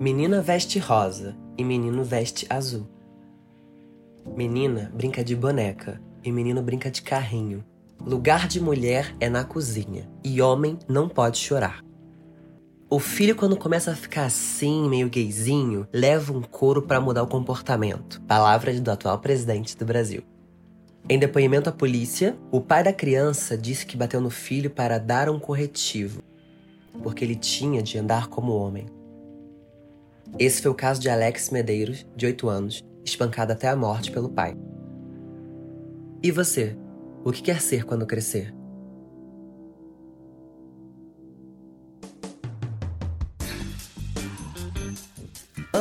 Menina veste rosa e menino veste azul. Menina brinca de boneca e menino brinca de carrinho. Lugar de mulher é na cozinha e homem não pode chorar. O filho, quando começa a ficar assim, meio gayzinho, leva um couro para mudar o comportamento. Palavras do atual presidente do Brasil. Em depoimento à polícia, o pai da criança disse que bateu no filho para dar um corretivo, porque ele tinha de andar como homem. Esse foi o caso de Alex Medeiros, de 8 anos, espancado até a morte pelo pai. E você? O que quer ser quando crescer?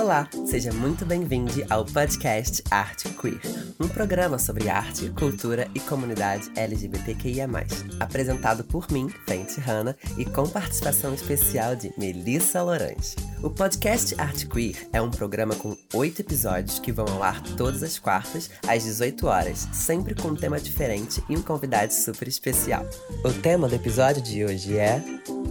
Olá, seja muito bem-vindo ao podcast Arte Queer, um programa sobre arte, cultura e comunidade LGBTQIA+, apresentado por mim, Fente Hanna, e com participação especial de Melissa Lorange. O podcast Arte Queer é um programa com oito episódios que vão ao ar todas as quartas, às 18 horas, sempre com um tema diferente e um convidado super especial. O tema do episódio de hoje é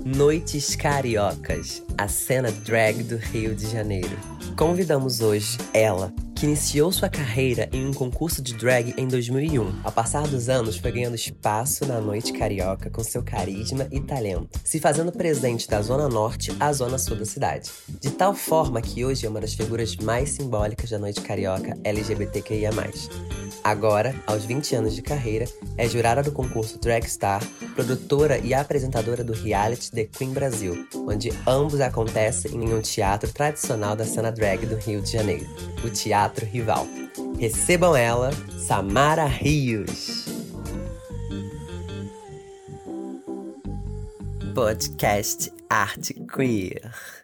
Noites Cariocas, a cena drag do Rio de Janeiro. Convidamos hoje ela, que iniciou sua carreira em um concurso de drag em 2001. Ao passar dos anos, foi ganhando espaço na noite carioca com seu carisma e talento, se fazendo presente da zona norte à zona sul da cidade. De tal forma que hoje é uma das figuras mais simbólicas da noite carioca LGBTQIA+. Agora, aos 20 anos de carreira, é jurada do concurso Drag Star, produtora e apresentadora do reality The Queen Brasil, onde ambos acontecem em um teatro tradicional da cena drag do Rio de Janeiro, o Teatro Rival. Recebam ela, Samara Rios. Podcast Arte Queer.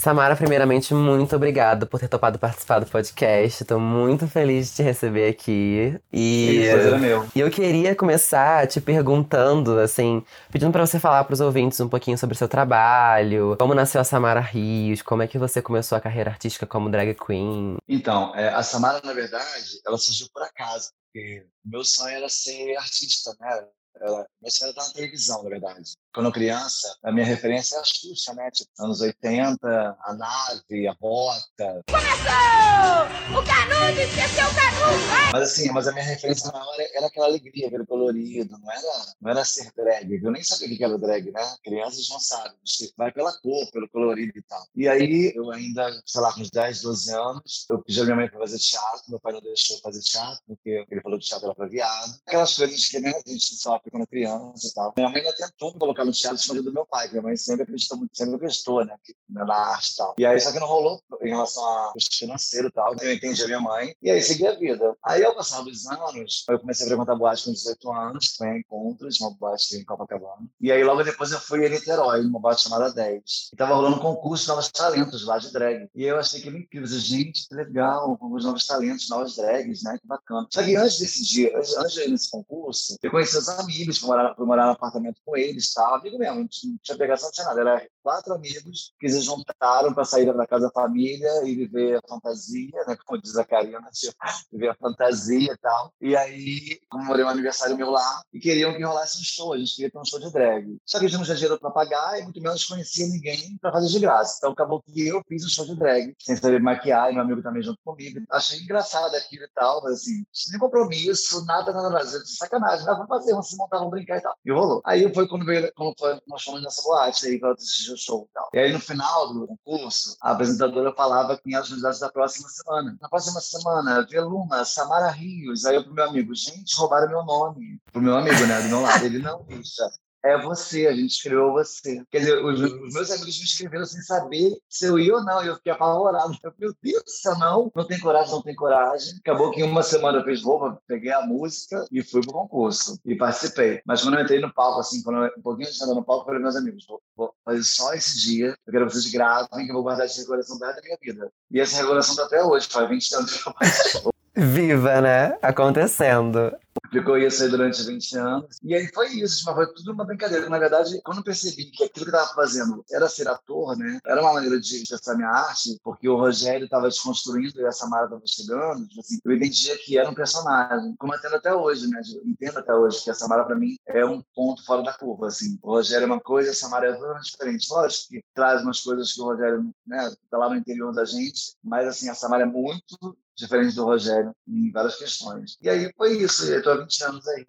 Samara, primeiramente, muito obrigado por ter topado participar do podcast. Estou muito feliz de te receber aqui. E, meu. e eu queria começar te perguntando, assim, pedindo para você falar para os ouvintes um pouquinho sobre o seu trabalho, como nasceu a Samara Rios, como é que você começou a carreira artística como drag queen. Então, é, a Samara, na verdade, ela surgiu por acaso, porque meu sonho era ser artista, né? Ela, sonho era estar na televisão, na verdade quando criança, a minha referência é a Xuxa, né? Tipo, anos 80, a nave, a bota. Começou! O Canudo esqueceu o Canudo! Mas assim, mas a minha referência maior era aquela alegria, aquele colorido, não era, não era ser drag. Eu nem sabia o que era drag, né? Crianças não sabem. Vai pela cor, pelo colorido e tal. E aí, eu ainda, sei lá, com uns 10, 12 anos, eu pedi a minha mãe para fazer teatro. Meu pai não deixou fazer teatro, porque ele falou que teatro era para viado. Aquelas coisas que né, a gente sofre quando é criança e tal. Minha mãe ainda tentou me colocar no teatro escondido do meu pai, minha mãe sempre acreditou muito, sempre acreditou, né, na arte e tal. E aí, só que não rolou em relação a custo financeiro e tal, eu entendi a minha mãe, e aí segui a vida. Aí, ao passar dos anos, eu comecei a frequentar boate com 18 anos, em Encontros, uma boate em Copacabana. E aí, logo depois, eu fui em Niterói, numa boate chamada 10. E tava rolando um concurso de novos talentos lá de drag. E eu achei que era incrível. Gente, que legal, os novos talentos, novas drags, né, que bacana. Só que antes desse dia, antes de ir nesse concurso, eu conheci os amigos, fui morar, fui morar no apartamento com eles, tal, amigo mesmo, não tinha pegação, não tinha nada. Quatro amigos que se juntaram para sair da casa da família e viver a fantasia, né? Como diz a Karina, tipo, viver a fantasia e tal. E aí, comemorei um aniversário meu lá e queriam que rolasse um show. A gente queria ter um show de drag. Só que a gente não tinha dinheiro para pagar e muito menos conhecia ninguém para fazer de graça. Então, acabou que eu fiz o show de drag, sem saber maquiar, e meu amigo também junto comigo. Achei engraçado aquilo e tal, mas assim, sem compromisso, nada, nada, nada. Sacanagem, né? Vamos fazer, vamos se montar, vamos brincar e tal. E rolou. Aí foi quando, veio, quando foi, nós fomos nessa boate aí para assistir show e tal. E aí no final do concurso, a apresentadora falava quem eram os candidatos da próxima semana. Na próxima semana, Veluma, Samara Rios. Aí eu pro meu amigo, gente, roubaram meu nome. Pro meu amigo, né, do meu lado. Ele, não, bicha, é você, a gente escreveu você. Quer dizer, os, os, meus amigos me escreveram sem saber se eu ia ou não, e eu fiquei apavorado. Eu, meu Deus, não, não tem coragem, não tem coragem. Acabou que em uma semana eu fiz roupa, peguei a música e fui pro concurso. E participei. Mas quando eu entrei no palco, assim, quando eu, um pouquinho antes de no palco, eu falei, meus amigos, vou, vou, fazer só esse dia, eu quero que vocês gravem, que eu vou guardar essa recordação da minha vida. E essa recordação tá até hoje, faz 20 anos que eu participo. Viva, né? Acontecendo. ficou isso aí durante 20 anos. E aí foi isso, mas foi tudo uma brincadeira. Na verdade, quando eu percebi que aquilo que eu estava fazendo era ser ator, né? Era uma maneira de expressar minha arte, porque o Rogério estava desconstruindo e a Samara estava chegando, tipo assim, eu entendia que era um personagem, como eu entendo até hoje, né? Eu entendo até hoje que a Samara, para mim, é um ponto fora da curva, assim. O Rogério é uma coisa, a Samara é totalmente diferente. Lógico que traz umas coisas que o Rogério, né, tá lá no interior da gente, mas, assim, a Samara é muito diferente do Rogério em várias questões. E aí foi isso, eu estou há 20 anos aí,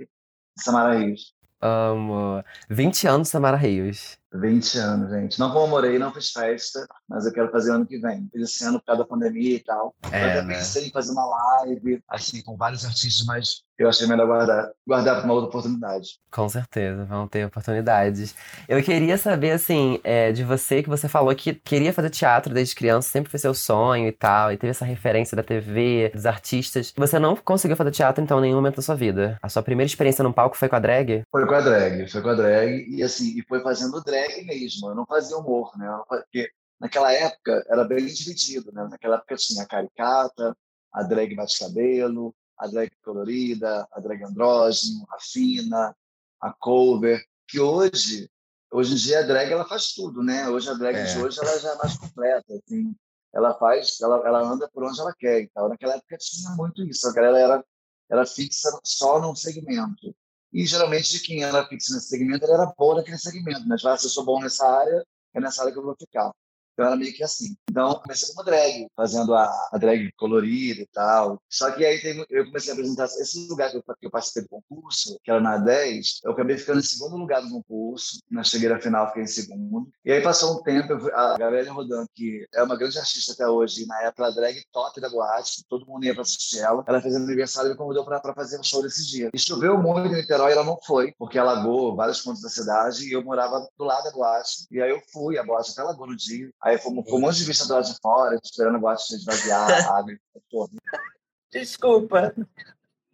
Samara Rios. Amo. 20 anos, Samara Rios. 20 anos, gente. Não comemorei, não fiz festa, mas eu quero fazer ano que vem. Fiz esse ano por causa da pandemia e tal. É, eu até né? pensei em fazer uma live, assim, com vários artistas, mas eu achei melhor guardar, guardar para uma outra oportunidade. Com certeza, vão ter oportunidades. Eu queria saber, assim, é, de você, que você falou que queria fazer teatro desde criança, sempre foi seu sonho e tal, e teve essa referência da TV, dos artistas. Você não conseguiu fazer teatro, então, em nenhum momento da sua vida. A sua primeira experiência no palco foi com a drag? Foi com a drag, foi com a drag, e assim, e foi fazendo drag mesmo. Eu não fazia humor, né? Porque naquela época era bem dividido, né? Naquela época tinha a caricata, a drag bate-cabelo, a drag colorida, a drag andrógeno, a fina, a cover, que hoje, hoje em dia a drag ela faz tudo, né? Hoje a drag é. de hoje ela já é mais completa, assim. Ela faz, ela, ela anda por onde ela quer. Então, naquela época tinha muito isso. A galera era, era fixa só num segmento. E geralmente de quem era fixa nesse segmento, ele era bom naquele segmento. Mas né? se eu sou bom nessa área, é nessa área que eu vou ficar. Então era meio que assim. Então comecei como drag, fazendo a, a drag colorida e tal. Só que aí eu comecei a apresentar esse lugar que eu, que eu participei do concurso, que era na 10, eu acabei ficando em segundo lugar do concurso. Na chegueira final fiquei em segundo. E aí passou um tempo, eu, a Gabriela Rodan, que é uma grande artista até hoje, na época a drag top da boate, todo mundo ia para assistir ela. Ela fez aniversário e me convidou para fazer um show desse dia. E choveu muito em Niterói ela não foi, porque alagou vários pontos da cidade e eu morava do lado da boate. E aí eu fui, a boate até alagou no dia. Fomos com um monte de vista do lado de fora, esperando a boate esvaziar a água. Desculpa.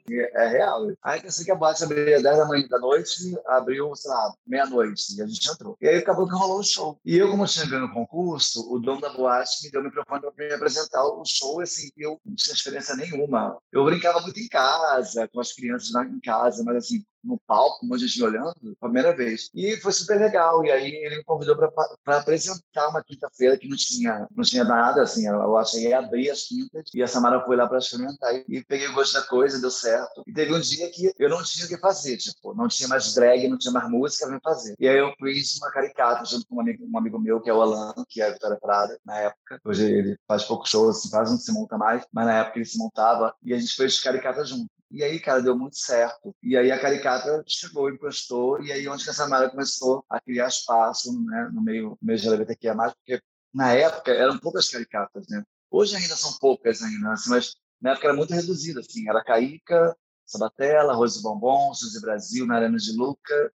É real. Aí pensei que a boate abria 10 da manhã da noite, abriu, sei lá, meia-noite, e a gente entrou. E aí acabou que rolou o show. E eu, como tinha ganho o concurso, o dono da boate me deu o microfone para me apresentar o show, assim, eu não tinha experiência nenhuma. Eu brincava muito em casa, com as crianças lá em casa, mas assim, no palco, um monte de gente olhando, primeira vez. E foi super legal. E aí ele me convidou para apresentar uma quinta-feira que não tinha, não tinha nada, assim, eu achei abrir as quintas e a Samara foi lá para experimentar. E peguei o gosto da coisa, deu certo. E teve um dia que eu não tinha o que fazer, tipo, não tinha mais drag, não tinha mais música para fazer. E aí eu fiz uma caricata junto com um amigo, um amigo meu, que é o Alan, que é a Vitória Prada, na época. Hoje ele faz pouco show, assim, quase não se monta mais, mas na época ele se montava e a gente fez caricata junto. E aí, cara, deu muito certo. E aí a caricata chegou, encostou, e aí onde que a Samara começou a criar espaço né, no meio, meio de LGBTQIA+, porque na época eram poucas caricatas, né? Hoje ainda são poucas ainda, assim, mas na época era muito reduzida, assim. Era Caíca, Sabatella, Rose Bombom, Suzy Brasil, Narana de Luca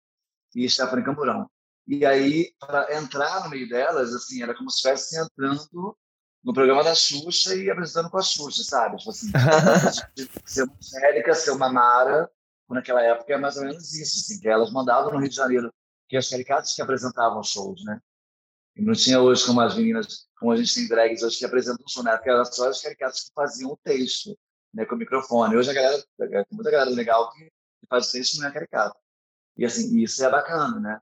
e Stephanie Camburão. E aí, para entrar no meio delas, assim, era como se estivesse entrando no programa da Xuxa e apresentando com a Xuxa, sabe? Tipo assim, ser uma Angélica, ser uma Mara, naquela época é mais ou menos isso, assim, que elas mandavam no Rio de Janeiro, que as caricatas que apresentavam shows, né? E não tinha hoje como as meninas, como a gente tem drags hoje que apresentam show, na época eram só as caricatas que faziam o texto, né, com o microfone. Hoje a galera, tem muita galera legal que, faz o texto não é caricata. E assim, isso é bacana, né?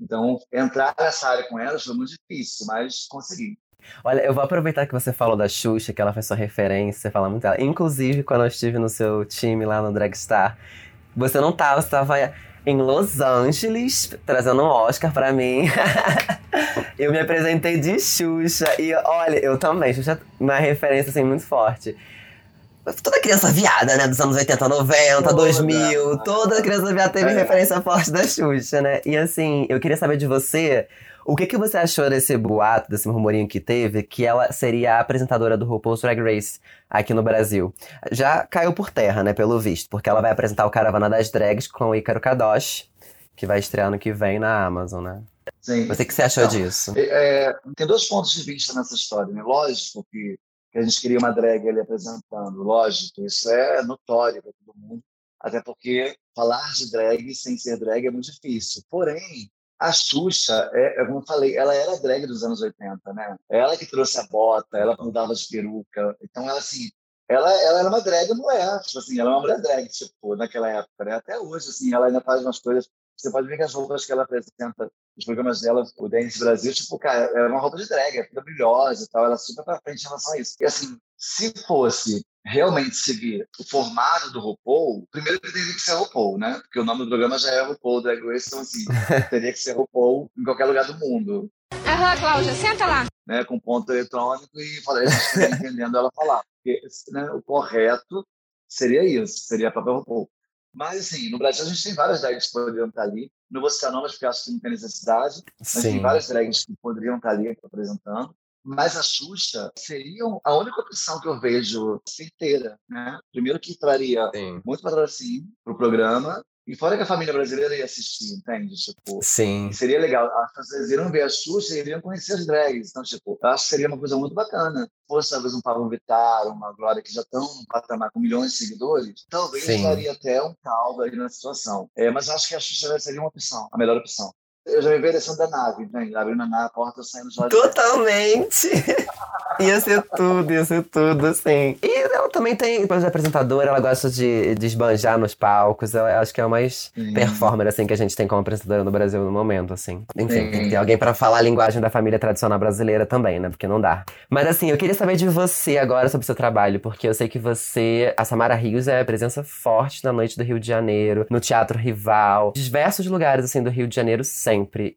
Então, entrar nessa área com elas foi muito difícil, mas consegui. Olha, eu vou aproveitar que você falou da Xuxa, que ela foi sua referência, você fala muito dela. Inclusive, quando eu estive no seu time lá no Dragstar, você não tava, você tava em Los Angeles, trazendo um Oscar pra mim. eu me apresentei de Xuxa. E olha, eu também, Xuxa é uma referência assim muito forte. Toda criança viada, né? Dos anos 80, 90, toda. 2000. Toda criança viada teve é. referência forte da Xuxa, né? E assim, eu queria saber de você o que, que você achou desse boato, desse murmurinho que teve, que ela seria a apresentadora do RuPaul's Drag Race aqui no Brasil? Já caiu por terra, né, pelo visto, porque ela vai apresentar o Caravana das Drags com o Ícaro Kadosh, que vai estrear no que vem na Amazon, né? Sim. Você que você achou então, disso? É, é, tem dois pontos de vista nessa história, né? Lógico que, que a gente queria uma drag ali apresentando, lógico, isso é notório para todo mundo, até porque falar de drag sem ser drag é muito difícil. Porém, a Xuxa, é, é, como falei, ela era drag dos anos 80, né? Ela que trouxe a bota, ela mudava de peruca. Então, ela, assim, ela, ela era uma drag mulher, tipo assim, ela é uma mulher drag, tipo, naquela época, né? Até hoje, assim, ela ainda faz umas coisas. Você pode ver que as roupas que ela apresenta, os programas dela, o Dance Brasil, tipo, cara, é uma roupa de drag, é toda brilhosa e tal, ela é super pra frente em relação a isso. E assim, se fosse realmente seguir o formato do RuPaul, primeiro que teria que ser RuPaul, né? Porque o nome do programa já é RuPaul Drag Race, então assim, teria que ser RuPaul em qualquer lugar do mundo. Aham, Cláudia, senta lá. Né, com ponto eletrônico e falei, a gente tá entendendo ela falar. Porque né, o correto seria isso, seria a própria RuPaul. Mas, assim, no Brasil a gente tem várias drags que poderiam estar ali. Não vou citar nomes porque acho que não tem necessidade, mas Sim. tem várias drags que poderiam estar ali apresentando. Mas a Xuxa seria a única opção que eu vejo certeira, né? Primeiro que traria Sim. muito patrocínio para o programa, e fora que a família brasileira ia assistir, entende? Tipo, Sim. seria legal. As pessoas iriam ver a Xuxa e iriam conhecer as drags. Então, tipo, eu acho que seria uma coisa muito bacana. Se fosse, talvez, um Pablo Vittar, uma Glória que já estão num patamar com milhões de seguidores, talvez Sim. daria até um caldo aí na situação. É, mas eu acho que a Xuxa seria uma opção, a melhor opção. Eu já me vejo descendo da nave, entende? Abrindo a nave, a porta, saindo já Totalmente! ia ser tudo, ia ser tudo, assim. E ela também tem, depois de apresentadora, ela gosta de, de esbanjar nos palcos. Eu acho que é a mais Sim. performer, assim, que a gente tem como apresentadora no Brasil no momento, assim. Enfim, Sim. tem que ter alguém pra falar a linguagem da família tradicional brasileira também, né? Porque não dá. Mas assim, eu queria saber de você agora sobre o seu trabalho, porque eu sei que você, a Samara Rios, é presença forte na noite do Rio de Janeiro, no Teatro Rival, diversos lugares, assim, do Rio de Janeiro sempre.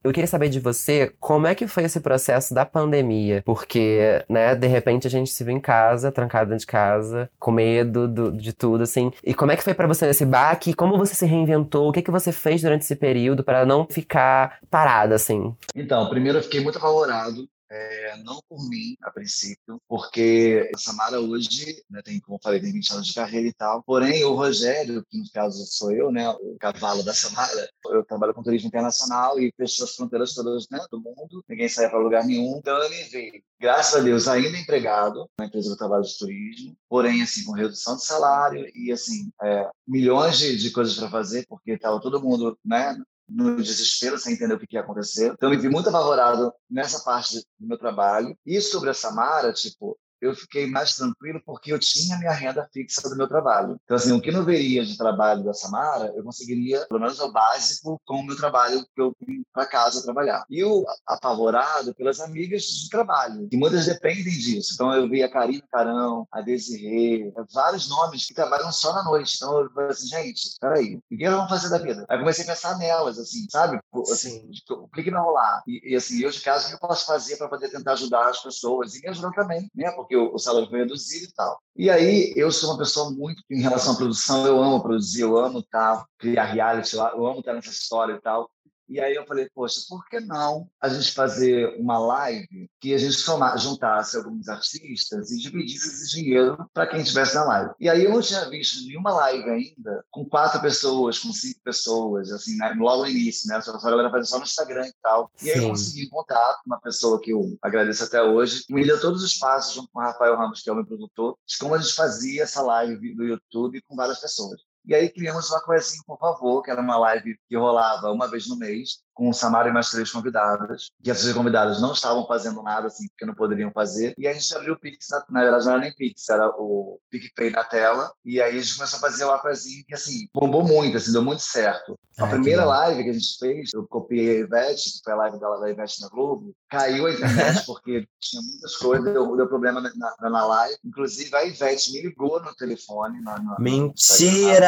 Eu queria saber de você como é que foi esse processo da pandemia, porque, né, de repente a gente se viu em casa, trancado dentro de casa, com medo do- de tudo, assim. E como é que foi pra você nesse baque? Como você se reinventou? O que que você fez durante esse período pra não ficar parada, assim? Então, primeiro eu fiquei muito apavorado, é, não por mim, a princípio, porque a Samara hoje, né, tem, como eu falei, tem 20 anos de carreira e tal. Porém, o Rogério, que no caso sou eu, né, o cavalo da Samara, eu trabalho com turismo internacional e fechou as fronteiras todas né, do mundo, ninguém saía para lugar nenhum. Então, ele veio, graças a Deus, ainda empregado na empresa do trabalho de turismo, porém, assim, com redução de salário e, assim, é, milhões de, de coisas para fazer, porque estava todo mundo, né, no desespero, sem entender o que ia acontecer. Então, eu me vi muito apavorado nessa parte do meu trabalho. E sobre a Samara, tipo, eu fiquei mais tranquilo porque eu tinha minha renda fixa do meu trabalho. Então, assim, o que não veria de trabalho da Samara, eu conseguiria, pelo menos o básico, com o meu trabalho que eu vim para casa trabalhar. E o apavorado pelas amigas de trabalho, que muitas dependem disso. Então, eu vi a Karina Carão, a Desirê, vários nomes que trabalham só na noite. Então, eu falei assim, gente, peraí, o que elas vão fazer da vida? Aí comecei a pensar nelas, assim, sabe? Assim, o que que vai rolar? E, e, assim, eu de casa, o que eu posso fazer para poder tentar ajudar as pessoas? E me ajudar também, né? Porque o, o salário foi reduzido e tal. E aí, eu sou uma pessoa muito, em relação à produção, eu amo produzir, eu amo estar, criar reality, lá, eu amo estar nessa história e tal. E aí eu falei, poxa, por que não a gente fazer uma live que a gente juntasse alguns artistas e dividisse esse dinheiro para quem estivesse na live? E aí eu não tinha visto nenhuma live ainda com quatro pessoas, com cinco pessoas, assim, né? logo no início, né? Só a galera fazia só no Instagram e tal. E aí eu Sim. consegui contato com uma pessoa que eu agradeço até hoje, que me deu todos os passos junto com o Rafael Ramos, que é o meu produtor, de como a gente fazia essa live do YouTube com várias pessoas. E aí criamos uma coisinha, por favor, que era uma live que rolava uma vez no mês, com o Samara e mais três convidadas. E essas convidadas não estavam fazendo nada, assim, porque não poderiam fazer. E a gente abriu o Pix, na, na verdade não era nem Pix, era o PicPay na tela. E aí a gente começou a fazer uma coisinha que, assim, bombou muito, assim, deu muito certo. A Ah, que primeira bom. live que a gente fez, eu copiei a Ivete, que foi a live dela da Ivete na Globo, caiu a internet porque tinha muitas coisas, deu, deu problema na, na, na live. Inclusive, a Ivete me ligou no telefone. Na, na, Mentira!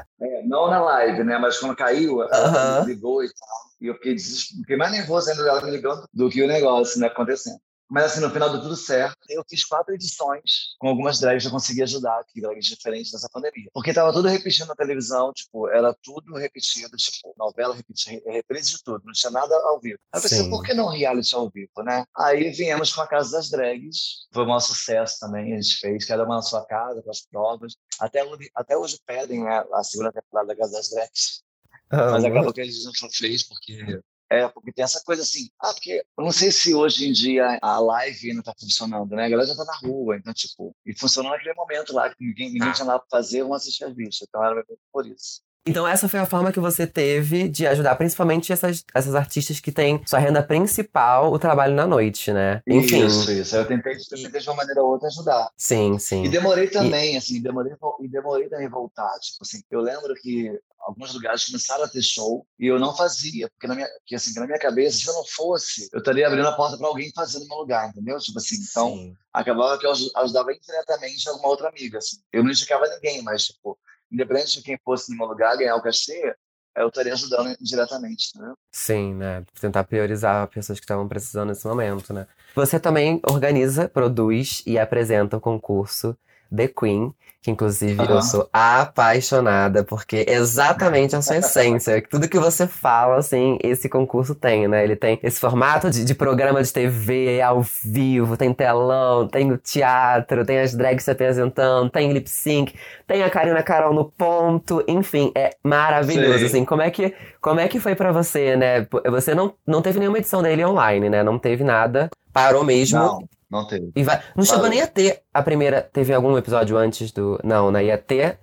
é, não na live, né? Mas quando caiu, ela me ligou e tal. E eu fiquei, fiquei mais nervoso ainda dela me ligando do que o negócio né, acontecendo. Mas assim, no final deu tudo certo. Eu fiz quatro edições com algumas drags que eu consegui ajudar, que drags diferentes nessa pandemia. Porque tava tudo repetindo na televisão, tipo, era tudo repetido, tipo, novela repetida, reprise de tudo, não tinha nada ao vivo. Aí eu pensei, Sim. por que não reality ao vivo, né? Aí viemos com a Casa das Drags, foi um maior sucesso também, a gente fez, cada uma na sua casa, com as provas. Até hoje, até hoje pedem né, a segunda temporada da Casa das Drags. Mas Amo. acabou que a gente não fez, porque. É, porque tem essa coisa assim. Ah, porque eu não sei se hoje em dia a live ainda tá funcionando, né? A galera já tá na rua, então, tipo. E funcionou naquele momento lá, que ninguém, ninguém Ah. tinha nada pra fazer, vamos assistir as bichas. Então era por isso. Então essa foi a forma que você teve de ajudar principalmente essas, essas artistas que têm sua renda principal o trabalho na noite, né? Enfim. Isso, isso. Eu tentei, eu tentei de uma maneira ou outra ajudar. Sim, sim. E demorei também, e... assim, demorei, e demorei também voltar. Tipo assim, eu lembro que alguns lugares começaram a ter show e eu não fazia, porque na minha, porque, assim, na minha cabeça, se eu não fosse, eu estaria abrindo a porta para alguém fazer no meu lugar, entendeu? Tipo assim, então Sim. acabava que eu ajudava indiretamente alguma outra amiga, assim. Eu não indicava ninguém, mas tipo, independente de quem fosse no meu lugar ganhar o cachê, eu estaria ajudando diretamente, né? Sim, né? Tentar priorizar pessoas que estavam precisando nesse momento, né? Você também organiza, produz e apresenta o concurso The Queen, que inclusive uhum. eu sou apaixonada, porque exatamente a sua essência, tudo que você fala, assim, esse concurso tem, né? Ele tem esse formato de, de programa de TV ao vivo, tem telão, tem o teatro, tem as drags se apresentando, tem lip sync, tem a Karina Carol no ponto, enfim, é maravilhoso, Sim. assim. Como é que, como é que foi para você, né? Você não, não teve nenhuma edição dele online, né? Não teve nada, parou mesmo. Não. Não teve. E vai... Não chegou nem a ter a primeira. Teve algum episódio antes do. Não, né? Ia ter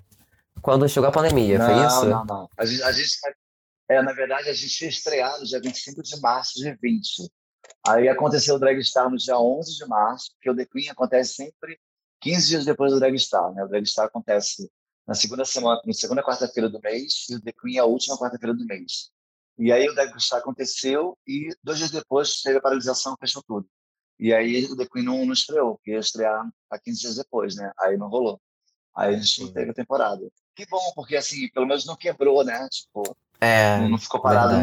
quando chegou a pandemia, não, foi isso? Não, não, A gente, a gente. É, na verdade, a gente tinha estreado dia 25 de março de 20. Aí aconteceu o Drag Star no dia 11 de março, porque o The Queen acontece sempre 15 dias depois do Drag Star, né? O Drag Star acontece na segunda semana, na segunda quarta-feira do mês, e o The Queen é a última quarta-feira do mês. E aí o Drag Star aconteceu e dois dias depois teve a paralisação, fechou tudo. E aí o The Queen não, não estreou, porque ia estrear há 15 dias depois, né? Aí não rolou. Aí a gente não teve a temporada. Que bom, porque assim, pelo menos não quebrou, né? Tipo, é, não ficou parado.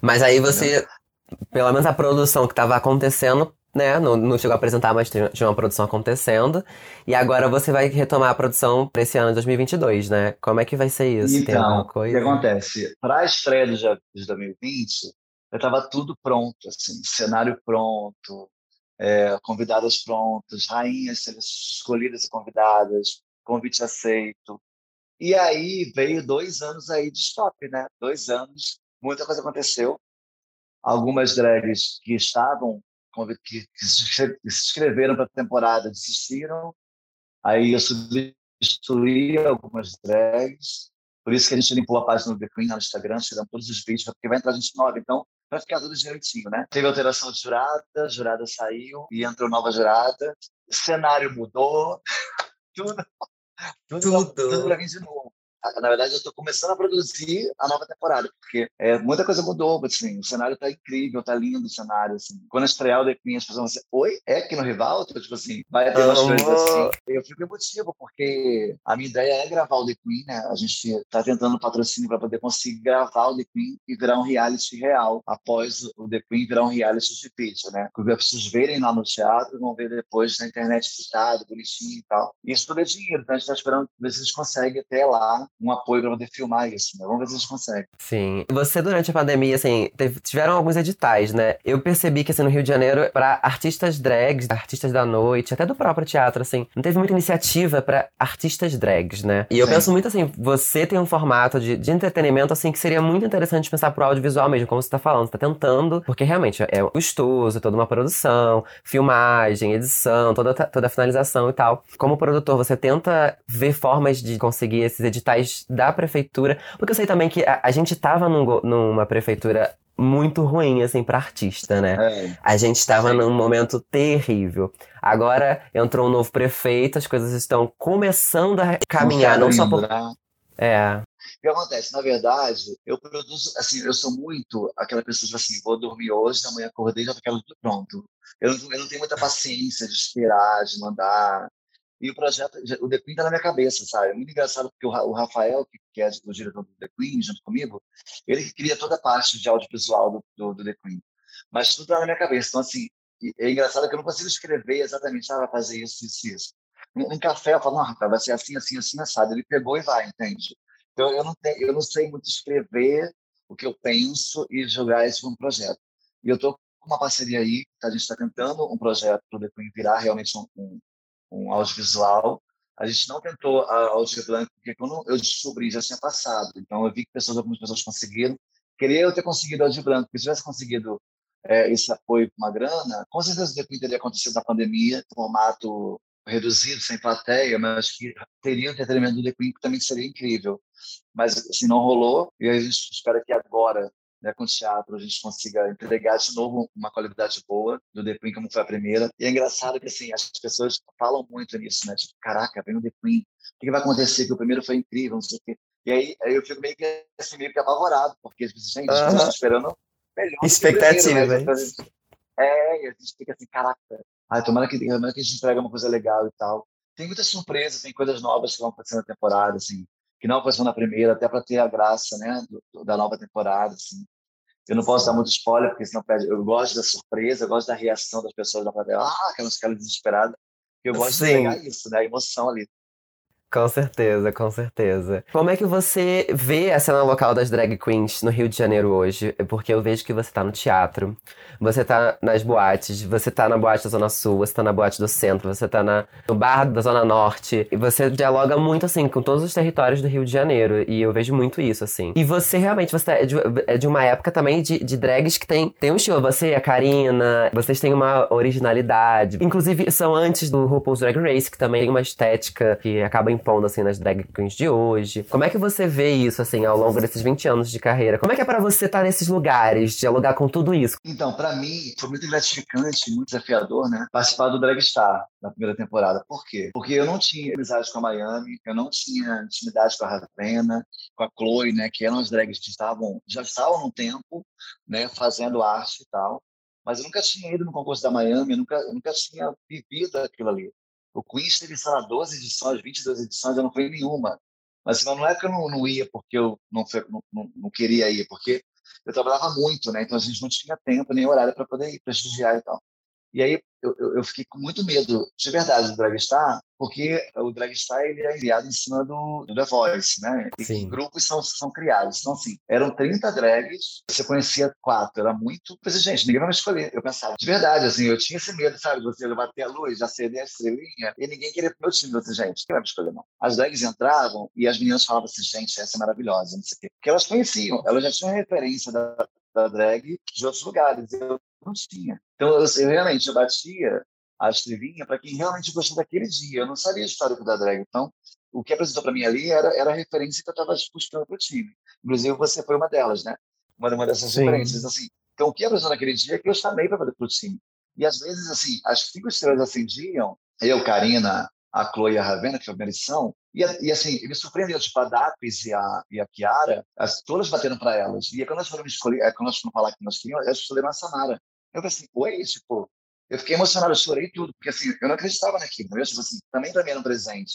Mas aí você, pelo menos a produção que estava acontecendo, né? Não, não chegou a apresentar, mas tinha uma produção acontecendo. E agora você vai retomar a produção para esse ano de 2022, né? Como é que vai ser isso? Então, o que acontece? Para a estreia de 2020, já estava tudo pronto, assim, cenário pronto, é, convidadas prontas, rainhas escolhidas e convidadas, convite aceito. E aí veio dois anos aí de stop, né? Dois anos, muita coisa aconteceu. Algumas drags que estavam, que, se inscreveram para a temporada desistiram. Aí eu substituí algumas drags. Por isso que a gente limpou a página do The Queen no Instagram, tiramos todos os vídeos, porque vai entrar gente nova. Então, vai ficar tudo direitinho, né? Teve alteração de jurada, jurada saiu e entrou nova jurada, o cenário mudou, tudo, tudo, tudo. tudo para vir de novo. Na verdade, eu estou começando a produzir a nova temporada, porque é, muita coisa mudou, assim, o cenário está incrível, está lindo o cenário, assim. Quando estrear o The Queen, as pessoas vão dizer, oi, é aqui no Rival? Tipo assim, vai ter umas coisas assim. Eu fico emotivo, porque a minha ideia é gravar o The Queen, né? A gente está tentando patrocínio para poder conseguir gravar o The Queen e virar um reality real, após o The Queen virar um reality de vídeo, né? Porque as pessoas verem lá no teatro vão ver depois na internet editado, bonitinho e tal. E isso tudo é dinheiro, então a gente está esperando ver se a gente consegue até lá um apoio para poder filmar isso, né? Vamos ver se a gente consegue. Sim. Você, durante a pandemia, assim, teve, tiveram alguns editais, né? Eu percebi que, assim, no Rio de Janeiro, para artistas drags, artistas da noite, até do próprio teatro, assim, não teve muita iniciativa para artistas drags, né? E eu Sim. penso muito assim, você tem um formato de, de entretenimento, assim, que seria muito interessante pensar pro audiovisual mesmo, como você tá falando. Você tá tentando, porque realmente é custoso, toda uma produção, filmagem, edição, toda, toda a finalização e tal. Como produtor, você tenta ver formas de conseguir esses editais da prefeitura. Porque eu sei também que a, a gente tava num, numa prefeitura muito ruim, assim, pra artista, né? É. A gente estava num momento terrível. Agora entrou um novo prefeito, as coisas estão começando a caminhar, não, não só por. É. O que acontece? Na verdade, eu produzo, assim, eu sou muito aquela pessoa que assim, vou dormir hoje, amanhã acordei já quero tudo pronto. Eu eu não tenho muita paciência de esperar, de mandar. E o projeto, o The Queen tá na minha cabeça, sabe? É muito engraçado porque o Rafael, que é o diretor do The Queen, junto comigo, ele cria toda a parte de audiovisual do, do, do The Queen. Mas tudo tá na minha cabeça. Então, assim, é engraçado que eu não consigo escrever exatamente, ah, vai fazer isso, isso, isso. Um, café, eu falo, não, Rafael, vai ser assim, assim, assim, assado. Ele pegou e vai, entende? Então, eu não, tenho, eu não sei muito escrever o que eu penso e jogar isso um projeto. E eu estou com uma parceria aí, a gente está tentando um projeto para o The Queen virar realmente um, um um audiovisual. A gente não tentou a áudio branco, porque quando eu descobri, já tinha passado. Então, eu vi que pessoas, algumas pessoas conseguiram. Queria eu ter conseguido áudio branco, porque se tivesse conseguido é, esse apoio com uma grana, com certeza o teria acontecido na pandemia, formato reduzido, sem plateia, mas que teria um entretenimento do The Queen que também seria incrível. Mas, assim, não rolou. E a gente espera que agora, né, com o teatro, a gente consiga entregar de novo uma qualidade boa do The Queen, como foi a primeira. E é engraçado que, assim, as pessoas falam muito nisso, né? Tipo, caraca, vem o The Queen. O que vai acontecer? Que o primeiro foi incrível, não sei o quê. E aí, aí eu fico meio que, assim, meio que apavorado, porque, gente, uh -huh. esperando melhor. Expectativa, né? É, e a gente fica assim, caraca, ai, tomara que, tomara que a gente entregue uma coisa legal e tal. Tem muitas surpresas, tem coisas novas que vão acontecer na temporada, assim, que não aconteceu na primeira, até para ter a graça, né, do, da nova temporada, assim. Eu não posso dar muito spoiler, porque senão perde. Eu gosto da surpresa, eu gosto da reação das pessoas da plateia. Ah, aquelas caras desesperadas. Eu gosto Sim. de pegar isso, né? A emoção ali. Com certeza, com certeza. Como é que você vê a cena local das drag queens no Rio de Janeiro hoje? Porque eu vejo que você tá no teatro, você tá nas boates, você tá na boate da Zona Sul, você tá na boate do centro, você tá na, no bar da Zona Norte. E você dialoga muito, assim, com todos os territórios do Rio de Janeiro. E eu vejo muito isso, assim. E você realmente, você é de, é de uma época também de, de drags que tem, tem um estilo. Você e a Karina, vocês têm uma originalidade. Inclusive, são antes do RuPaul's Drag Race, que também tem uma estética que acaba impondo, assim, nas drag queens de hoje. Como é que você vê isso, assim, ao longo desses 20 anos de carreira? Como é que é para você estar nesses lugares, dialogar com tudo isso? Então, para mim, foi muito gratificante, muito desafiador, né? Participar do Drag Star na primeira temporada. Por quê? Porque eu não tinha amizade com a Miami, eu não tinha intimidade com a Ravena, com a Chloe, né? Que eram as drags que estavam, já estavam no tempo, né? Fazendo arte e tal. Mas eu nunca tinha ido no concurso da Miami, eu nunca, eu nunca tinha vivido aquilo ali. O Queens teve, sei lá, 12 edições, 22 edições, eu não fui nenhuma. Mas não é que eu não, não ia porque eu não, não, não, queria ir, porque eu trabalhava muito, né? Então a gente não tinha tempo nem horário para poder ir prestigiar e tal. E aí eu, eu, eu, fiquei com muito medo, de verdade, do Dragstar, porque o Dragstar ele é criado em cima do, do The Voice, né? E Sim. grupos são, são criados. Então, assim, eram 30 drags, você conhecia quatro, era muito. Eu pensei, gente, ninguém vai me escolher. Eu pensava, de verdade, assim, eu tinha esse medo, sabe? Você bater a luz, acender a estrelinha, e ninguém queria pro meu time. Eu disse, gente, quem vai me escolher, não? As drags entravam e as meninas falavam assim, gente, essa é maravilhosa, não sei o quê. Porque elas conheciam, elas já tinham referência da, da drag de outros lugares. Eu não tinha. Então, eu, eu realmente eu batia a estrelinha para quem realmente gostou daquele dia. Eu não sabia a história da drag. Então, o que apresentou para mim ali era, era a referência que eu estava buscando para o time. Inclusive, você foi uma delas, né? Uma, uma dessas Sim. referências. Assim, então, o que apresentou naquele dia é que eu chamei para fazer para o time. E, às vezes, assim, as cinco estrelas acendiam, eu, Karina, a Chloe e a Ravena, que foi a primeira edição, e, e assim, me surpreendeu, tipo, a Dapis e a, e a Kiara, as, todas bateram para elas. E quando elas foram escolher, é, quando elas foram falar que nós queríamos, elas escolheram a Samara. Eu falei assim, oi, tipo, eu fiquei emocionado, eu chorei tudo, porque assim, eu não acreditava naquilo, entendeu? Tipo assim, também para mim era um presente,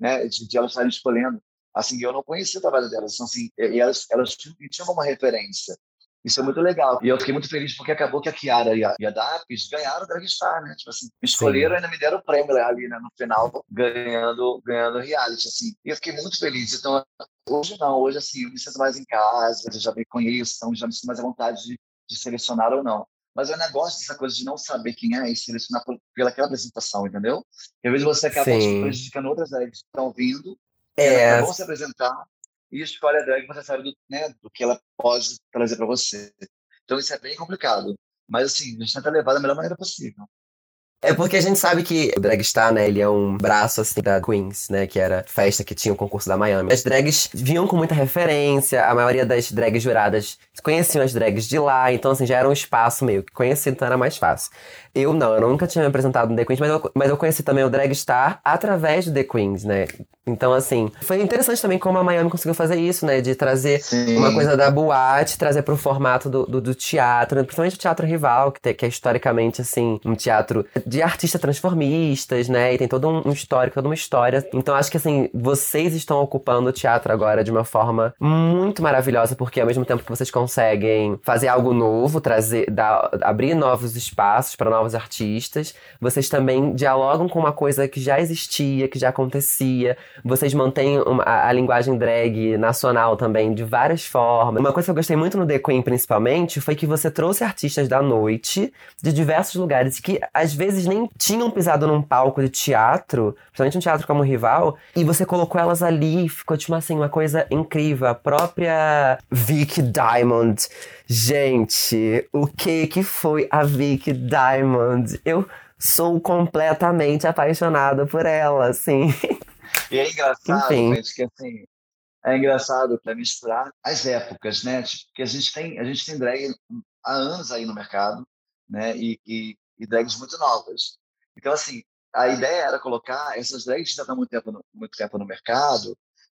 né, de, de elas estarem escolhendo. Assim, eu não conhecia o trabalho delas, então, assim, e elas, elas tinham, uma referência. Isso é muito legal. E eu fiquei muito feliz porque acabou que a Kiara e a, e a Dapis ganharam o Dragstar, né? Tipo assim, me escolheram e ainda me deram o prêmio ali, né? No final, ganhando, ganhando reality, assim. E eu fiquei muito feliz. Então, hoje não. Hoje, assim, eu me sinto mais em casa, eu já me conheço, então já me sinto mais à vontade de, de selecionar ou não. Mas é um negócio dessa coisa de não saber quem é e selecionar por, pelaquela apresentação, entendeu? E às vezes você acaba prejudicando outras drags que estão vindo, é. vão se apresentar e escolhe a drag você sabe do, né, do que ela pode trazer para você. Então isso é bem complicado. Mas assim, a gente tenta levar da melhor maneira possível. É porque a gente sabe que o Dragstar, né, ele é um braço, assim, da Queens, né, que era festa que tinha o concurso da Miami. As drags vinham com muita referência, a maioria das drags juradas conheciam as drags de lá, então, assim, já era um espaço meio que conhecido, então era mais fácil. Eu não, eu nunca tinha me apresentado no The Queens, mas eu, mas eu conheci também o Dragstar através do The Queens, né, então, assim, foi interessante também como a Miami conseguiu fazer isso, né? De trazer Sim. uma coisa da boate, trazer pro formato do, do, do teatro, né? principalmente o teatro rival, que, te, que é historicamente, assim, um teatro de artistas transformistas, né? E tem todo um, histórico, toda uma história. Então, acho que, assim, vocês estão ocupando o teatro agora de uma forma muito maravilhosa, porque ao mesmo tempo que vocês conseguem fazer algo novo, trazer, dar, abrir novos espaços para novos artistas, vocês também dialogam com uma coisa que já existia, que já acontecia vocês mantêm uma, a, a, linguagem drag nacional também de várias formas. Uma coisa que eu gostei muito no The Queen, principalmente, foi que você trouxe artistas da noite de diversos lugares que às vezes nem tinham pisado num palco de teatro, principalmente um teatro como Rival, e você colocou elas ali e ficou, tipo assim, uma coisa incrível. A própria Vic Diamond. Gente, o que que foi a Vic Diamond? Eu sou completamente apaixonada por ela, assim. E é engraçado, Enfim. gente, que assim, é engraçado para misturar as épocas, né? Tipo, porque a gente tem, a gente tem drag há anos aí no mercado, né? E, e, e drags muito novas. Então, assim, a ideia era colocar essas drags que já estão muito tempo no, muito tempo no mercado,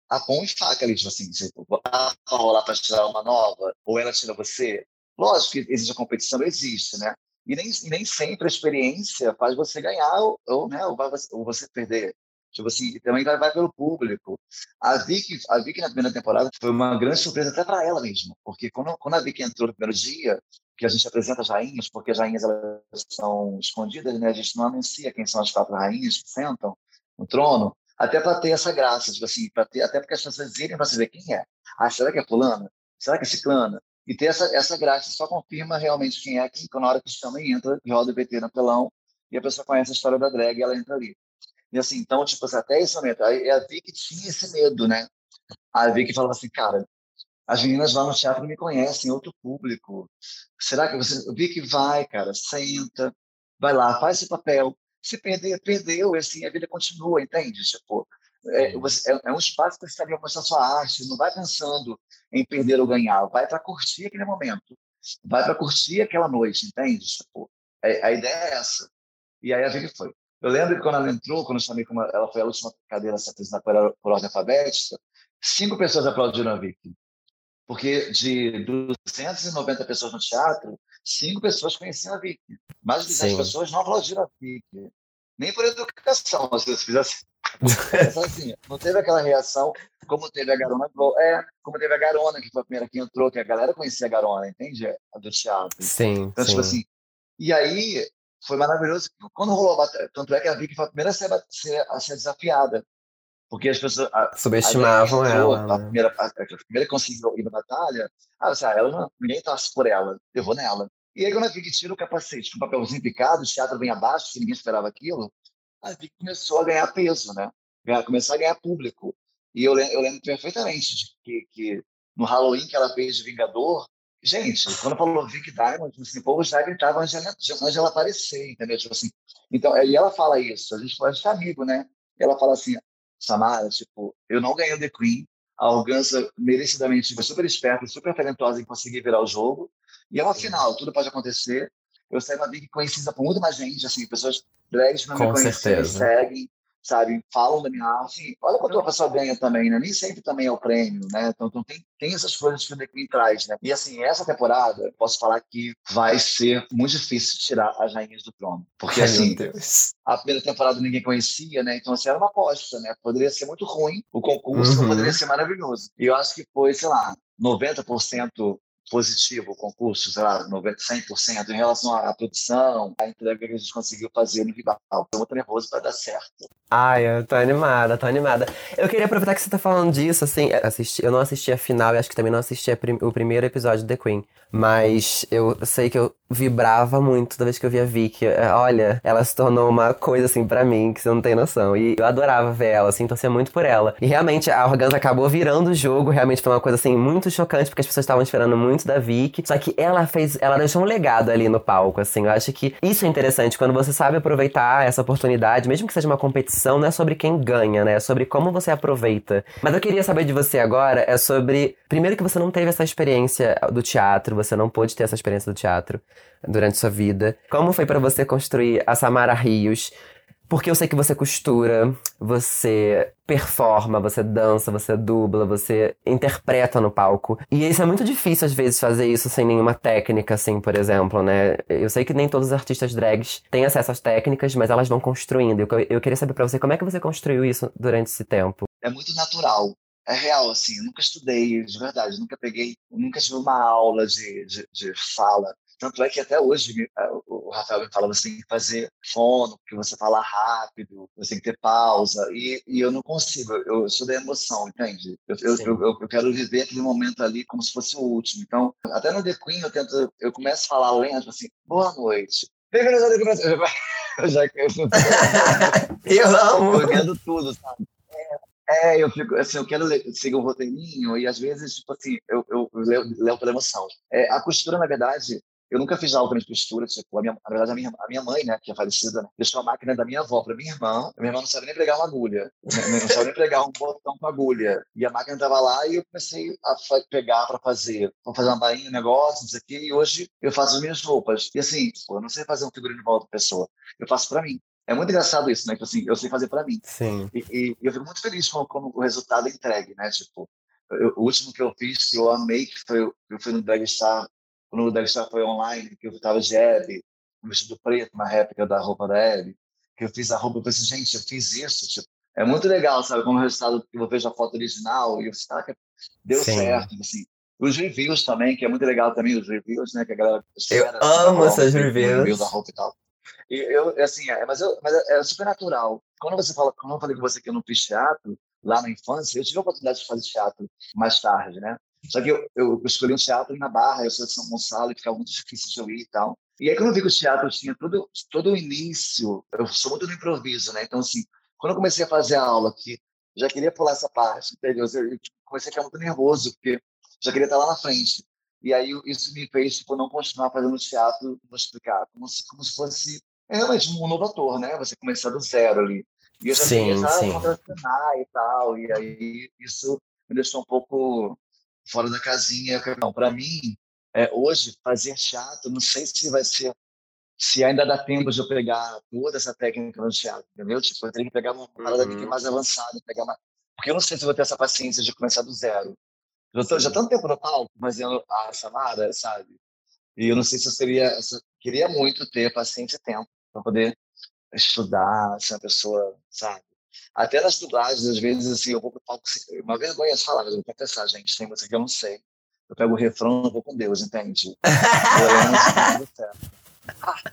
a pão e faca ali, tipo assim, tipo, ah, rolar para tirar uma nova, ou ela tira você. Lógico que existe a competição, existe, né? E nem, e nem sempre a experiência faz você ganhar ou, ou né, ou, vai, ou você perder. Tipo assim, também vai, vai pelo público. A Vicky, a Vicky na primeira temporada foi uma grande surpresa até para ela mesma, porque quando, quando a Vicky entrou no primeiro dia, que a gente apresenta as rainhas, porque as rainhas elas são escondidas, né? A gente não anuncia quem são as quatro rainhas que sentam no trono, até para ter essa graça, tipo assim, para ter, até porque as pessoas dizem para saber quem é. Ah, será que é fulana? Será que é ciclana? E ter essa, essa graça só confirma realmente quem é, que na hora que chama entra, roda o PT no pelão, e a pessoa conhece a história da drag e ela entra ali. E assim, então, tipo assim, até esse momento, aí a Vicky tinha esse medo, né? A Vicky falava assim, cara, as meninas lá no teatro me conhecem, outro público. Será que você. Vicky vai, cara, senta, vai lá, faz esse papel. Se perder, perdeu, e assim, a vida continua, entende? Tipo, é, é, é um espaço que você ali mostrar sua arte, não vai pensando em perder ou ganhar, vai para curtir aquele momento, vai para curtir aquela noite, entende? Tipo, a, a ideia é essa. E aí a Vicky foi. Eu lembro que quando ela entrou, quando eu chamei como ela foi a última cadeira a ser apresentada por, ordem alfabética, cinco pessoas aplaudiram a Vicky. Porque de 290 pessoas no teatro, cinco pessoas conheciam a Vicky. Mais de 10 pessoas não aplaudiram a Vicky. Nem por educação, se eles fizessem. assim, não teve aquela reação como teve a Garona É, como teve a Garona, que foi a primeira que entrou, que a galera conhecia a Garona, entende? A do teatro. Sim. Então, tipo sim. tipo assim. E aí, foi maravilhoso. Quando rolou a batalha, tanto é que a Vicky foi a primeira a ser, a ser, a ser desafiada. Porque as pessoas. A, Subestimavam a ela. A, né? primeira, a, a, primeira que conseguiu ir na batalha, ah, você, ah, ela não, ninguém torce por ela, eu vou nela. E aí, quando a Vicky tira o capacete com um papelzinho picado, o teatro bem abaixo, que ninguém esperava aquilo, a Vicky começou a ganhar peso, né? Começou a ganhar público. E eu, eu lembro perfeitamente de que, que no Halloween que ela fez de Vingador, Gente, quando falou Vic Diamond, assim, o povo já gritava antes ela, aparecer, entendeu? Tipo assim, então, e ela fala isso, a gente pode estar amigo, né? Ela fala assim, Samara, tipo, eu não ganhei o The Queen, a Organza merecidamente foi super esperta, super talentosa em conseguir virar o jogo, e é uma final, tudo pode acontecer. Eu saí uma Vic conhecida por muito mais gente, assim, pessoas drags não me conhecem, me seguem, sabe, falam da minha arte. Olha quanto a pessoa ganha também, né? Nem sempre também é o prêmio, né? Então, então tem, tem essas coisas que o Queen traz, né? E assim, essa temporada, posso falar que vai ser muito difícil tirar as rainhas do trono. Porque Ai, assim, a primeira temporada ninguém conhecia, né? Então, assim, era uma aposta, né? Poderia ser muito ruim o concurso, uhum. poderia ser maravilhoso. E eu acho que foi, sei lá, 90% positivo o concurso, sei lá, 90, 100% em relação à produção, a entrega que a gente conseguiu fazer no rival. Estou muito nervoso para dar certo. Ai, eu tô animada, tô animada. Eu queria aproveitar que você tá falando disso, assim, assisti, eu não assisti a final e acho que também não assisti prim, o primeiro episódio de The Queen. Mas eu sei que eu vibrava muito toda vez que eu via a Vicky. É, olha, ela se tornou uma coisa assim para mim que você não tem noção. E eu adorava ver ela, assim, torcia muito por ela. E realmente a Organza acabou virando o jogo, realmente foi uma coisa assim muito chocante, porque as pessoas estavam esperando muito da Vicky. Só que ela fez, ela deixou um legado ali no palco, assim. Eu acho que isso é interessante quando você sabe aproveitar essa oportunidade, mesmo que seja uma competição, não é sobre quem ganha, né? É sobre como você aproveita. Mas eu queria saber de você agora é sobre primeiro que você não teve essa experiência do teatro, você não pôde ter essa experiência do teatro durante sua vida. Como foi para você construir a Samara Rios? Porque eu sei que você costura, você performa, você dança, você dubla, você interpreta no palco. E isso é muito difícil às vezes fazer isso sem nenhuma técnica, assim, por exemplo, né? Eu sei que nem todos os artistas drags têm acesso às técnicas, mas elas vão construindo. Eu, eu queria saber para você como é que você construiu isso durante esse tempo. É muito natural é real, assim, eu nunca estudei, de verdade, nunca peguei, nunca tive uma aula de, de, de fala. Tanto é que até hoje o Rafael me falava assim, fazer fono, porque você fala rápido, você tem que ter pausa, e, e eu não consigo, eu sou da emoção, entende? Eu, eu, eu, eu, quero viver aquele momento ali como se fosse o último. Então, até no The Queen, eu tento, eu começo a falar lento, assim, boa noite. Eu já eu amo. Eu vendo tudo, sabe? É, eu fico assim, eu quero seguir um roteirinho e às vezes, tipo assim, eu, eu, eu leio pela emoção. É, a costura, na verdade, Eu nunca fiz aula de costura, tipo, a minha, na verdade, a minha, a minha mãe, né, que é falecida, né, deixou a máquina da minha avó para minha irmã. A minha irmã não sabia nem pregar uma agulha, não, não sabia nem pregar um botão com agulha. E a máquina estava lá e eu comecei a pegar para fazer. Vou fazer uma bainha, um negócio, isso aqui, e hoje eu faço as minhas roupas. E assim, pô, eu não sei fazer um figurino de outra pessoa, eu faço para mim. É muito engraçado isso, né? Que assim, eu sei fazer para mim. Sim. E, e, eu fico muito feliz com, com, o resultado entregue, né? Tipo, eu, o último que eu fiz, que eu amei, que foi, eu fui no Dragstar, quando o Dragstar foi online, que eu tava de Hebe, um vestido preto, uma réplica da roupa da Hebe, que eu fiz a roupa, eu pensei, gente, eu fiz isso, tipo, é muito legal, sabe? Como resultado que eu vejo a foto original e eu ah, deu Sim. certo, assim. Os reviews também, que é muito legal também, os reviews, né? Que a galera eu amo essas reviews. reviews da roupa e tal. E eu, assim, é, mas, eu, mas é, é super natural. Quando você fala, quando eu falei com você que eu não fiz teatro, lá na infância, eu tive a oportunidade de fazer teatro mais tarde, né? Só que eu, eu escolhi um teatro na Barra, eu sou de São Gonçalo, e ficava muito difícil de eu ir e tal. E aí, quando eu vi que o teatro tinha todo, todo o início, eu sou muito no improviso, né? Então, assim, quando eu comecei a fazer a aula, que já queria pular essa parte, entendeu? Eu comecei a ficar muito nervoso, porque já queria estar lá na frente. E aí, isso me fez, tipo, não continuar fazendo teatro, vou explicar, como se, como se fosse é realmente um novo ator, né? Você começar do zero ali. E eu já sim, começava a contracenar e tal, e aí isso me deixou um pouco fora da casinha. Não, para mim, é, hoje, fazer teatro, não sei se vai ser, se ainda dá tempo de eu pegar toda essa técnica no teatro, entendeu? Tipo, eu tenho que pegar uma parada uhum. mais avançada, pegar uma... porque eu não sei se eu vou ter essa paciência de começar do zero. Já tô, já tanto tempo no palco fazendo a chamada, sabe? E eu não sei se eu teria, essa... queria muito ter paciência e tempo para poder estudar, ser uma pessoa, sabe? Até nas dublagens, às vezes, assim, eu vou pro palco, uma vergonha de falar, mas eu vou pensar, gente, tem música que eu não sei. Eu pego o refrão e vou com Deus, entende? Certo.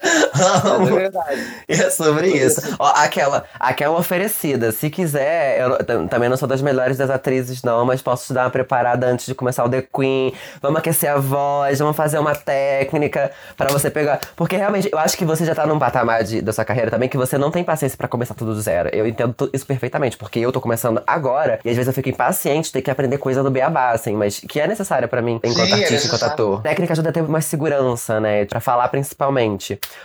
É verdade. É sobre isso. Ó, aquela, aquela oferecida. Se quiser, eu também não sou das melhores das atrizes, não, mas posso te dar uma preparada antes de começar o The Queen. Vamos aquecer a voz, vamos fazer uma técnica para você pegar. Porque realmente, eu acho que você já tá num patamar de, da sua carreira também que você não tem paciência para começar tudo do zero. Eu entendo isso perfeitamente, porque eu tô começando agora e às vezes eu fico impaciente de ter que aprender coisa do beabá, assim, mas que é necessária para mim enquanto Sim, é artista, é enquanto ator. Técnica ajuda a ter mais segurança, né? Pra falar principalmente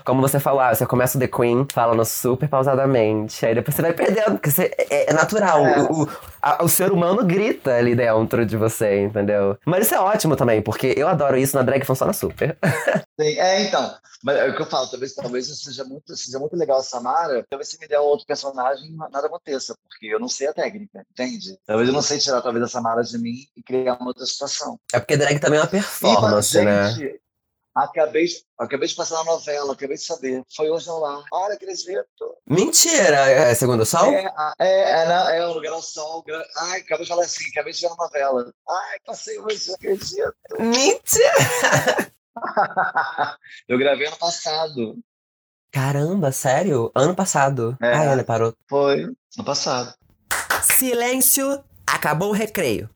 como você falou, ah, você começa o The Queen falando super pausadamente, aí depois você vai perdendo, porque você, é, é natural. É. O, o, a, o ser humano grita ali dentro de você, entendeu? Mas isso é ótimo também, porque eu adoro isso na drag funciona super. Sim, é, então. Mas é o que eu falo, talvez, talvez seja muito, seja muito legal a Samara, talvez se me der outro personagem, nada aconteça, porque eu não sei a técnica, entende? Talvez eu não sei tirar talvez a Samara de mim e criar uma outra situação. É porque drag também é uma performance, e, mas, né? Acabei, acabei de passar na novela, acabei de saber. Foi hoje ao lá. Olha, acredito. Mentira! É Segundo o Sol? É, é, é, na, é o Lugar ao Sol. Ai, acabei de falar assim, acabei de ver na novela. Ai, passei hoje, acredito. Mentira! Eu gravei ano passado. Caramba, sério? Ano passado. É, Ai, ela parou. Foi, ano passado. Silêncio, acabou o recreio.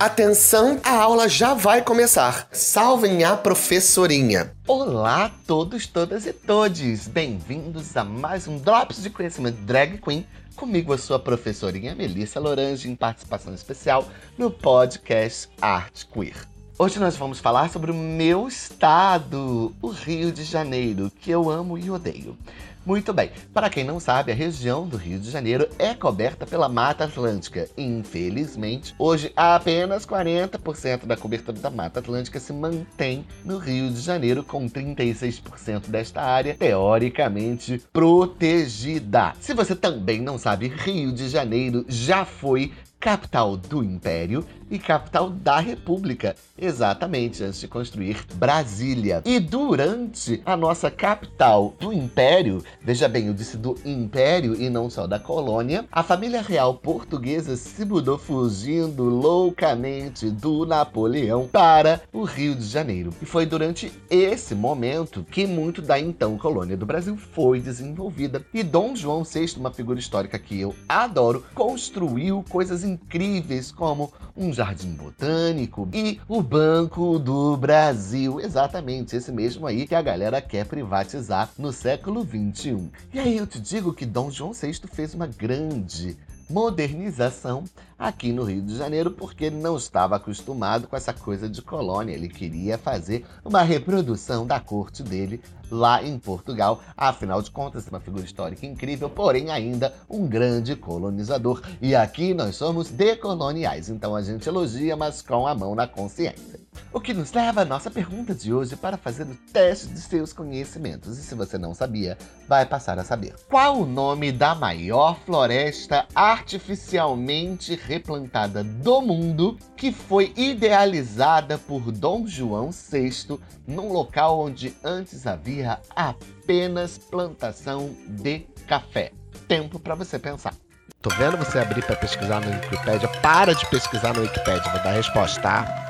Atenção, a aula já vai começar. Salvem a professorinha. Olá todos, todas e todes. Bem-vindos a mais um Drops de Conhecimento Drag Queen. Comigo a sua professorinha Melissa Lorange em participação especial no podcast Arte Queer. Hoje nós vamos falar sobre o meu estado, o Rio de Janeiro, que eu amo e odeio. Muito bem, para quem não sabe, a região do Rio de Janeiro é coberta pela Mata Atlântica. Infelizmente, hoje apenas 40% da cobertura da Mata Atlântica se mantém no Rio de Janeiro, com 36% desta área teoricamente protegida. Se você também não sabe, Rio de Janeiro já foi capital do Império e capital da República, exatamente antes de construir Brasília. E durante a nossa capital do Império, veja bem, eu disse do Império e não só da colônia, a família real portuguesa se mudou fugindo loucamente do Napoleão para o Rio de Janeiro. E foi durante esse momento que muito da então colônia do Brasil foi desenvolvida. E Dom João VI, uma figura histórica que eu adoro, construiu coisas incríveis como um jardim botânico e o Banco do Brasil. Exatamente, esse mesmo aí que a galera quer privatizar no século 21. E aí eu te digo que Dom João VI fez uma grande modernização aqui no Rio de Janeiro, porque ele não estava acostumado com essa coisa de colônia. Ele queria fazer uma reprodução da corte dele lá em Portugal. Afinal de contas, uma figura histórica incrível, porém ainda um grande colonizador. E aqui nós somos decoloniais, então a gente elogia, mas com a mão na consciência. O que nos leva à nossa pergunta de hoje para fazer o teste de seus conhecimentos. E se você não sabia, vai passar a saber. Qual o nome da maior floresta artificialmente replantada do mundo que foi idealizada por Dom João VI num local onde antes havia apenas plantação de café? Tempo para você pensar. Tô vendo você abrir para pesquisar no Wikipedia. Para de pesquisar no Wikipedia, vou dar a resposta, tá?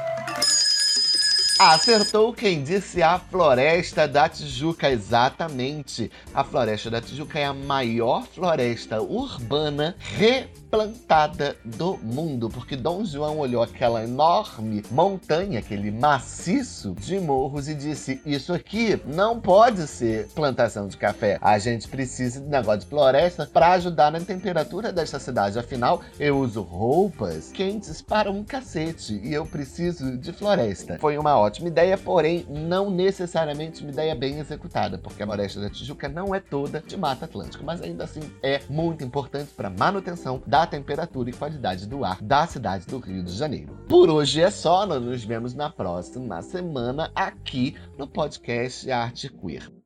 Acertou quem disse a Floresta da Tijuca, exatamente. A Floresta da Tijuca é a maior floresta urbana replantada do mundo, porque Dom João olhou aquela enorme montanha, aquele maciço de morros e disse: Isso aqui não pode ser plantação de café. A gente precisa de negócio de floresta para ajudar na temperatura desta cidade. Afinal, eu uso roupas quentes para um cacete e eu preciso de floresta. Foi uma ótima ideia, porém não necessariamente uma ideia bem executada, porque a Floresta da Tijuca não é toda de Mata Atlântica, mas ainda assim é muito importante para manutenção da temperatura e qualidade do ar da cidade do Rio de Janeiro. Por hoje é só, nós nos vemos na próxima semana aqui no podcast Arte Queer.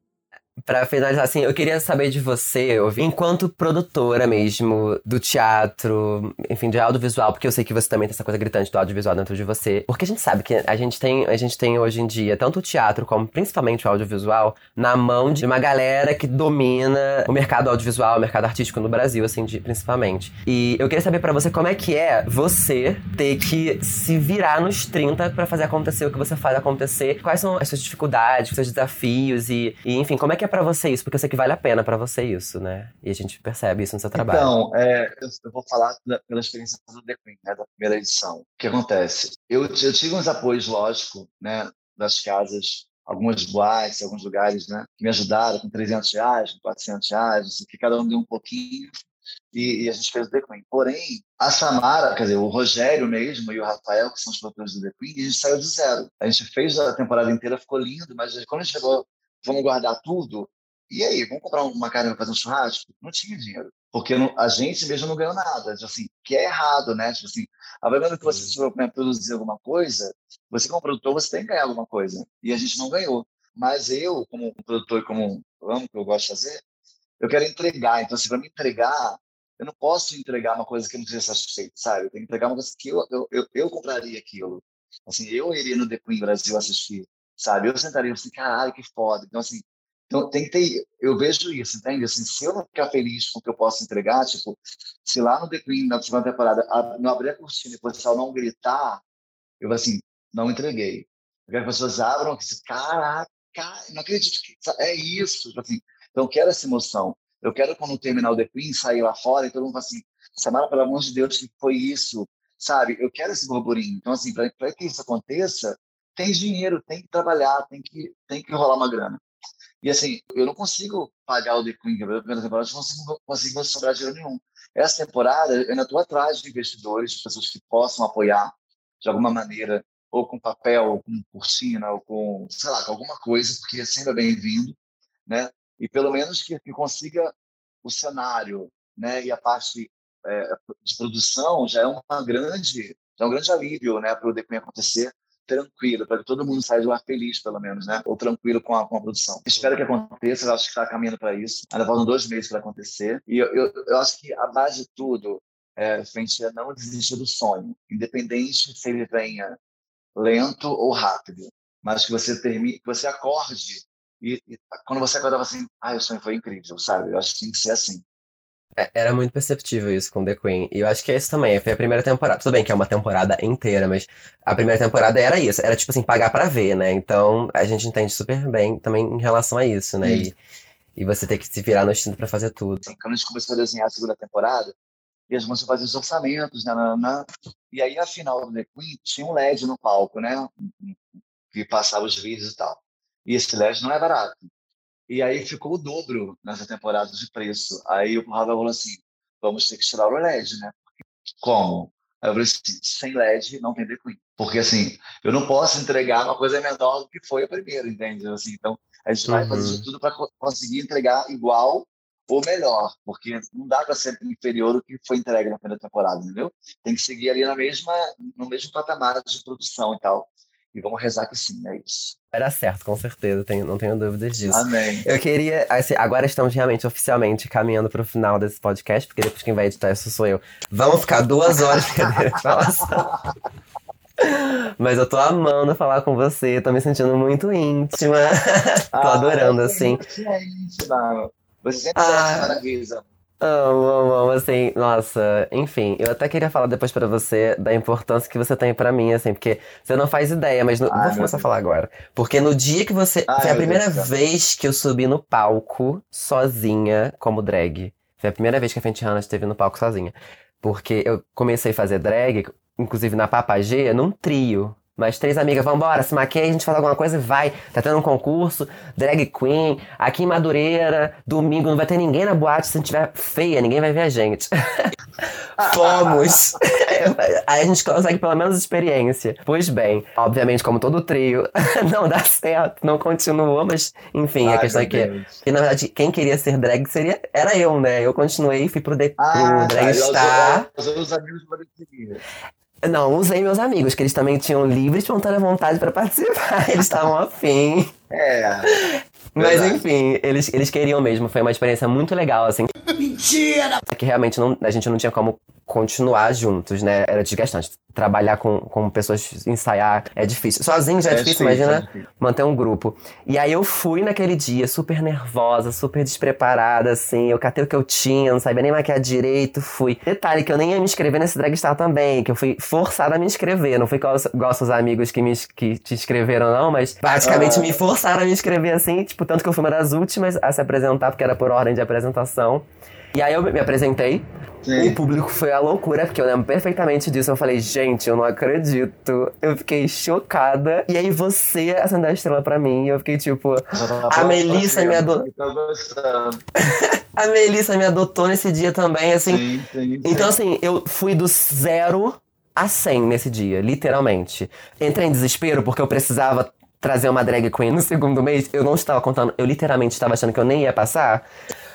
Pra finalizar, assim, eu queria saber de você, enquanto produtora mesmo do teatro, enfim, de audiovisual, porque eu sei que você também tem essa coisa gritante do audiovisual dentro de você. Porque a gente sabe que a gente tem, a gente tem hoje em dia tanto o teatro como principalmente o audiovisual na mão de uma galera que domina o mercado audiovisual, o mercado artístico no Brasil, assim, de, principalmente. E eu queria saber para você como é que é você ter que se virar nos 30 para fazer acontecer o que você faz acontecer. Quais são as suas dificuldades, os seus desafios e, e enfim, como é que que é para você isso? Porque eu sei que vale a pena para você isso, né? E a gente percebe isso no seu trabalho. Então, é, eu, vou falar da, pela experiência do The Queen, né, da primeira edição. O que acontece? Eu, eu tive uns apoios, lógico, né, das casas algumas boates, alguns lugares, né, que me ajudaram com 300 reais, com 400 reais, assim, que cada um deu um pouquinho e, e, a gente fez o The Queen. Porém, a Samara, quer dizer, o Rogério mesmo e o Rafael, que são os produtores do The Queen, a gente saiu do zero. A gente fez a temporada inteira, ficou lindo, mas quando chegou vamos guardar tudo. E aí, vamos comprar uma carne para fazer um churrasco? Não tinha dinheiro. Porque não, a gente mesmo não ganhou nada. Tipo assim, que é errado, né? Tipo assim, a verdade é que você se para produzir alguma coisa, você como produtor, você tem que ganhar alguma coisa. E a gente não ganhou. Mas eu, como produtor e como amo que eu gosto de fazer, eu quero entregar. Então, assim, para me entregar, eu não posso entregar uma coisa que eu não seja satisfeito, sabe? Eu tenho que entregar uma coisa que eu, eu, eu, eu compraria aquilo. Assim, eu iria no The Queen Brasil assistir sabe? Eu sentaria assim, caralho, que foda. Então, assim, então tem que ter, eu vejo isso, entende? Assim, se eu não ficar feliz com o que eu posso entregar, tipo, se lá no The Queen, na segunda temporada, a, não abrir a cortina e o pessoal não gritar, eu vou assim, não entreguei. Eu quero que as pessoas abram, que caraca, não acredito que é isso. Tipo assim, então eu quero essa emoção. Eu quero quando terminar o The Queen, sair lá fora e todo mundo fala assim, Samara, pelo amor de Deus, que foi isso? Sabe? Eu quero esse burburinho. Então, assim, para que isso aconteça, tem dinheiro, tem que trabalhar, tem que, tem que rolar uma grana. E assim, eu não consigo pagar o The Queen, a primeira temporada, eu não consigo, consigo sobrar dinheiro nenhum. Essa temporada, eu ainda estou atrás de investidores, de pessoas que possam apoiar de alguma maneira, ou com papel, ou com cortina, ou com, sei lá, com alguma coisa, porque é sempre bem-vindo, né? E pelo menos que, que consiga o cenário, né? E a parte é, de produção já é uma grande, já é um grande alívio, né? Para o The Queen acontecer tranquilo, para que todo mundo saia de lá feliz, pelo menos, né? Ou tranquilo com a, com a produção. Espero que aconteça, eu acho que está caminhando para isso. Ainda faltam dois meses para acontecer. E eu, eu, eu, acho que a base de tudo é frente a não desistir do sonho, independente se ele venha lento ou rápido, mas que você termine, que você acorde e, e quando você acordava assim, ah, o sonho foi incrível, sabe? Eu acho que tem que ser assim. É, era muito perceptível isso com The Queen. E eu acho que é isso também. Foi a primeira temporada. Tudo bem que é uma temporada inteira, mas a primeira temporada era isso. Era tipo assim, pagar pra ver, né? Então a gente entende super bem também em relação a isso, né? E, e você ter que se virar no instinto pra fazer tudo. Quando a gente começou a desenhar a segunda temporada, e começou a fazer os orçamentos, né? E aí, a final do The Queen, tinha um LED no palco, né? Que passava os vídeos e tal. E esse LED não é barato. E aí ficou o dobro nessa temporada de preço. Aí o Ravel falou assim: vamos ter que tirar o LED, né? Como? Aí eu falei assim, sem LED não tem The Queen. Porque, assim, eu não posso entregar uma coisa menor do que foi a primeira, entende? Assim, então, a gente uhum. vai fazer uhum. tudo para conseguir entregar igual ou melhor, porque não dá para ser inferior do que foi entregue na primeira temporada, entendeu? Tem que seguir ali na mesma, no mesmo patamar de produção e tal. E vamos rezar que sim, é isso. Era certo, com certeza, tenho, não tenho dúvidas disso. Amém. Eu queria, assim, agora estamos realmente oficialmente caminhando para o final desse podcast, porque depois quem vai editar isso sou eu. Vamos ficar duas horas de falação. Mas eu tô amando falar com você, tô me sentindo muito íntima. tô ah, adorando, assim. É íntima. Você sempre ah, maravilha. Amo, amo, amo, assim, nossa, enfim, eu até queria falar depois para você da importância que você tem para mim, assim, porque você não faz ideia, mas no, Ai, vou começar a falar agora. Porque no dia que você. Ai, foi a primeira Deus vez que eu subi no palco sozinha como drag. Foi a primeira vez que a Fenty Hannah esteve no palco sozinha. Porque eu comecei a fazer drag, inclusive na Papagê, num trio. Mais três amigas, vambora, se maquia, a gente faz alguma coisa e vai. Tá tendo um concurso, drag queen, aqui em Madureira, domingo não vai ter ninguém na boate se não tiver feia, ninguém vai ver a gente. Fomos! Aí a gente consegue pelo menos experiência. Pois bem, obviamente, como todo trio, não dá certo, não continuou, mas enfim, Ai, a questão é que, que, na verdade, quem queria ser drag seria, era eu, né? Eu continuei, fui pro, de, ah, pro Drag Star. Os, os amigos não, usei meus amigos, que eles também tinham livre e espontânea vontade para participar. Eles estavam afim. É. Mas verdade. enfim, eles, eles queriam mesmo. Foi uma experiência muito legal, assim. Mentira! É que realmente não, a gente não tinha como continuar juntos, né? Era desgastante. Trabalhar com, com pessoas, ensaiar, é difícil. Sozinho já é, é difícil, difícil, imagina é difícil. manter um grupo. E aí eu fui naquele dia super nervosa, super despreparada, assim. Eu catei o que eu tinha, não sabia nem maquiar direito, fui. Detalhe que eu nem ia me inscrever nesse Dragstar também, que eu fui forçada a me inscrever. Não foi igual, igual seus amigos que, me, que te inscreveram, não, mas praticamente ah. me forçaram a me inscrever assim, tipo, tanto que eu fui uma das últimas a se apresentar, porque era por ordem de apresentação. E aí eu me apresentei. Sim. O público foi a loucura, porque eu lembro perfeitamente disso. Eu falei, gente, eu não acredito. Eu fiquei chocada. E aí você acendeu a estrela pra mim. E eu fiquei tipo, a Melissa me adotou. a Melissa me adotou nesse dia também, assim. Sim, sim, então, assim, eu fui do zero a 100 nesse dia, literalmente. Entrei em desespero porque eu precisava trazer uma drag queen no segundo mês. Eu não estava contando, eu literalmente estava achando que eu nem ia passar.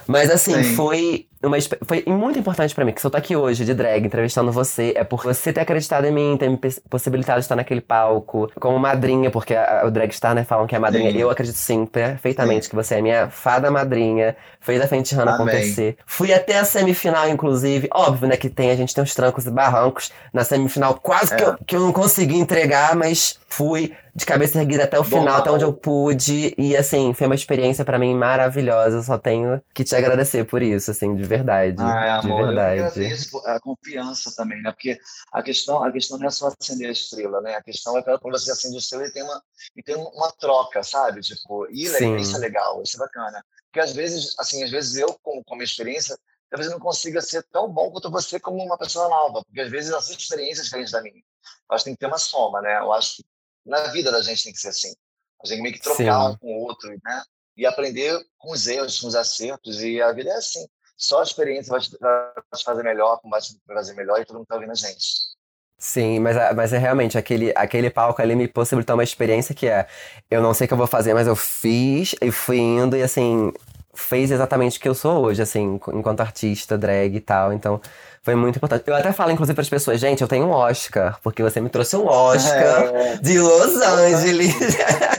Mas assim, Sim. foi uma foi muito importante para mim que se eu tô aqui hoje de drag entrevistando você é por você ter acreditado em mim, ter me possibilitado de estar naquele palco como madrinha, porque a, o drag star né, falam que é madrinha. Sim. Eu acredito sim, perfeitamente sim. que você é minha fada madrinha, fez a Fenty Hannah acontecer. Fui até a semifinal inclusive, óbvio, né, que tem a gente tem os trancos e barrancos na semifinal, quase é. que, eu, que eu não consegui entregar, mas fui de cabeça erguida até o Bom, final, até onde eu pude. E assim, foi uma experiência para mim maravilhosa. Eu só tenho que te agradecer por isso, assim, de verdade. Ah, de amor, verdade. Eu agradeço a confiança também, né? Porque a questão, a questão não é só acender a estrela, né? A questão é quando você acende a estrela e tem uma, e tem uma troca, sabe? Tipo, e Sim. isso é legal, isso é bacana. Porque às vezes, assim, às vezes eu, com, com a minha experiência, talvez eu não consiga ser tão bom quanto você como uma pessoa nova, porque às vezes a sua experiência é diferente da minha. Eu acho que tem que ter uma soma, né? Eu acho que na vida da gente tem que ser assim. A gente tem que trocar Sim. um com o outro, né? E aprender com os erros, com os acertos. E a vida é assim. Só a experiência vai te, fazer melhor, vai te fazer melhor e todo mundo está ouvindo a gente. Sim, mas, mas é realmente aquele, aquele palco ali me possibilitou uma experiência que é eu não sei o que eu vou fazer, mas eu fiz e fui indo e assim, fez exatamente o que eu sou hoje, assim, enquanto artista, drag e tal. Então, foi muito importante. Eu até falo, inclusive, para as pessoas, gente, eu tenho um Oscar, porque você me trouxe um Oscar é. de Los Angeles.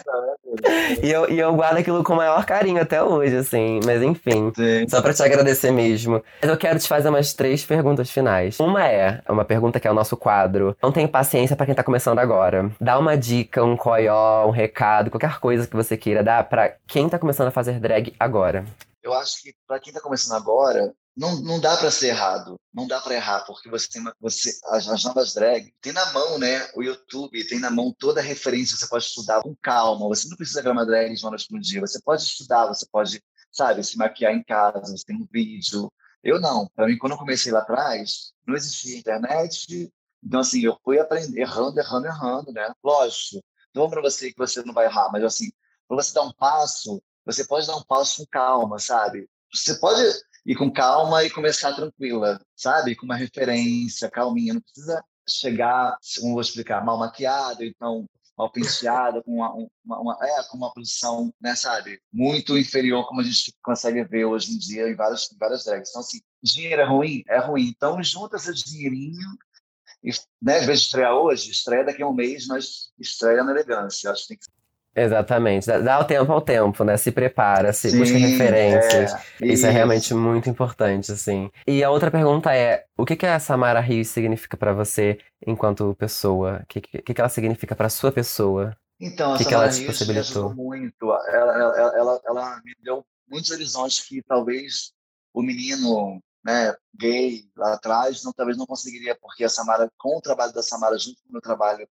e, eu, e eu guardo aquilo com o maior carinho até hoje, assim. Mas enfim, Sim. só para te agradecer mesmo. Mas eu quero te fazer umas três perguntas finais. Uma é, uma pergunta que é o nosso quadro. Não tenho paciência para quem tá começando agora. Dá uma dica, um coió, um recado, qualquer coisa que você queira dar para quem tá começando a fazer drag agora. Eu acho que para quem tá começando agora, não, não dá para ser errado, não dá para errar, porque você tem você as, as, novas drag tem na mão, né? O YouTube tem na mão toda a referência, você pode estudar com calma, você não precisa ver uma drag de uma noite para dia, você pode estudar, você pode, sabe, se maquiar em casa, você tem um vídeo. Eu não, para mim quando eu comecei lá atrás, não existia internet, então assim, eu fui aprender errando, errando, errando, né? Lógico, não para você que você não vai errar, mas assim, para você dar um passo, você pode dar um passo com calma, sabe? Você pode ir com calma e começar tranquila, sabe? Com uma referência, calminha. Não precisa chegar, como vou explicar, mal maquiado, então mal penteada, com uma, uma, uma, é, com uma posição, né, sabe, muito inferior, como a gente consegue ver hoje em dia em várias, em várias drags. Então, assim, dinheiro é ruim? É ruim. Então, junta esse dinheirinho e, né, às vezes estrear hoje, estreia daqui a um mês, mas estreia na elegância. Acho que tem que Exatamente. Dá, dá o tempo ao tempo, né? Se prepara, se Sim, busca referências. É, isso. isso. é realmente muito importante, assim. E a outra pergunta é: o que, que a Samara Rios significa para você enquanto pessoa? O que, que, que ela significa para sua pessoa? Então, a que Samara que ela te possibilitou? muito. Ela, ela, ela, ela me deu muitos horizontes que talvez o menino né, gay lá atrás não talvez não conseguiria, porque a Samara, com o trabalho da Samara junto com o meu trabalho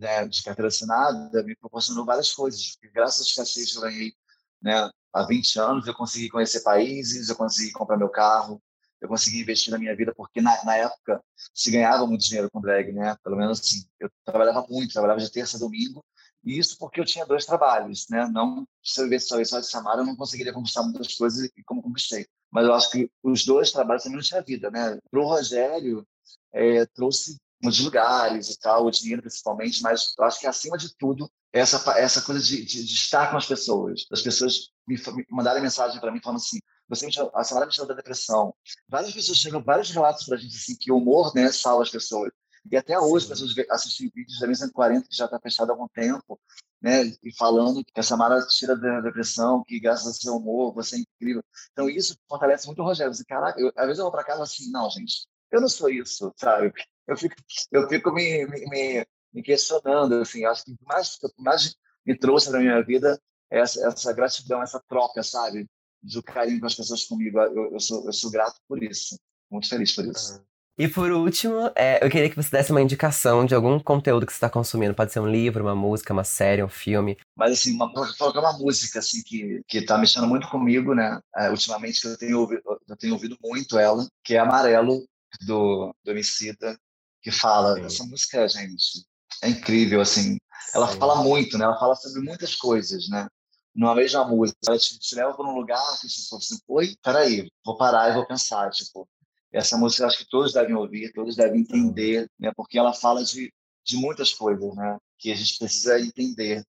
né, de carteira assinada me proporcionou várias coisas. Graças aos cachês que eu ganhei né, há 20 anos, eu consegui conhecer países, eu consegui comprar meu carro, eu consegui investir na minha vida, porque na, na época se ganhava muito dinheiro com drag, né? Pelo menos assim, eu trabalhava muito, trabalhava de terça a domingo, e isso porque eu tinha dois trabalhos, né? Não, se eu vivesse só, só de Samara, eu não conseguiria conquistar muitas coisas e como conquistei. Mas eu acho que os dois trabalhos também não tinha vida, né? Para o Rogério, é, trouxe nos lugares e tal, o dinheiro principalmente, mas eu acho que acima de tudo essa essa coisa de, de, de estar com as pessoas, as pessoas me, me mandarem mensagem para mim falando assim, você me a Samara me tirou da depressão. Várias pessoas chegam, vários relatos para a gente assim que o humor né salva as pessoas. E até hoje as pessoas assistem vídeos da 140 que já está fechado há algum tempo, né, e falando que a Samara tira da depressão, que graças ao seu humor você é incrível. Então isso fortalece muito o Rogério. Você, caraca, eu, às vezes eu vou para casa assim, não, gente, eu não sou isso, sabe? Eu fico, eu fico me, me, me questionando, assim, acho que mais, mais me trouxe na minha vida é essa, essa gratidão, essa troca, sabe? Do carinho com as pessoas comigo. Eu, eu, sou, eu sou grato por isso. Muito feliz por isso. E por último, é, eu queria que você desse uma indicação de algum conteúdo que você está consumindo. Pode ser um livro, uma música, uma série, um filme. Mas assim, uma, uma música assim que que está mexendo muito comigo, né? É, ultimamente que eu tenho ouvido, eu tenho ouvido muito ela, que é Amarelo do do Emicida, que fala. Sim. Essa música, gente, é incrível, assim. Ela Sim. fala muito, né? Ela fala sobre muitas coisas, né? Numa mesma música. Ela te, te leva para um lugar que você fala assim, oi, peraí, vou parar e vou pensar, tipo. Essa música acho que todos devem ouvir, todos devem entender, né? Porque ela fala de, de muitas coisas, né? Que a gente precisa entender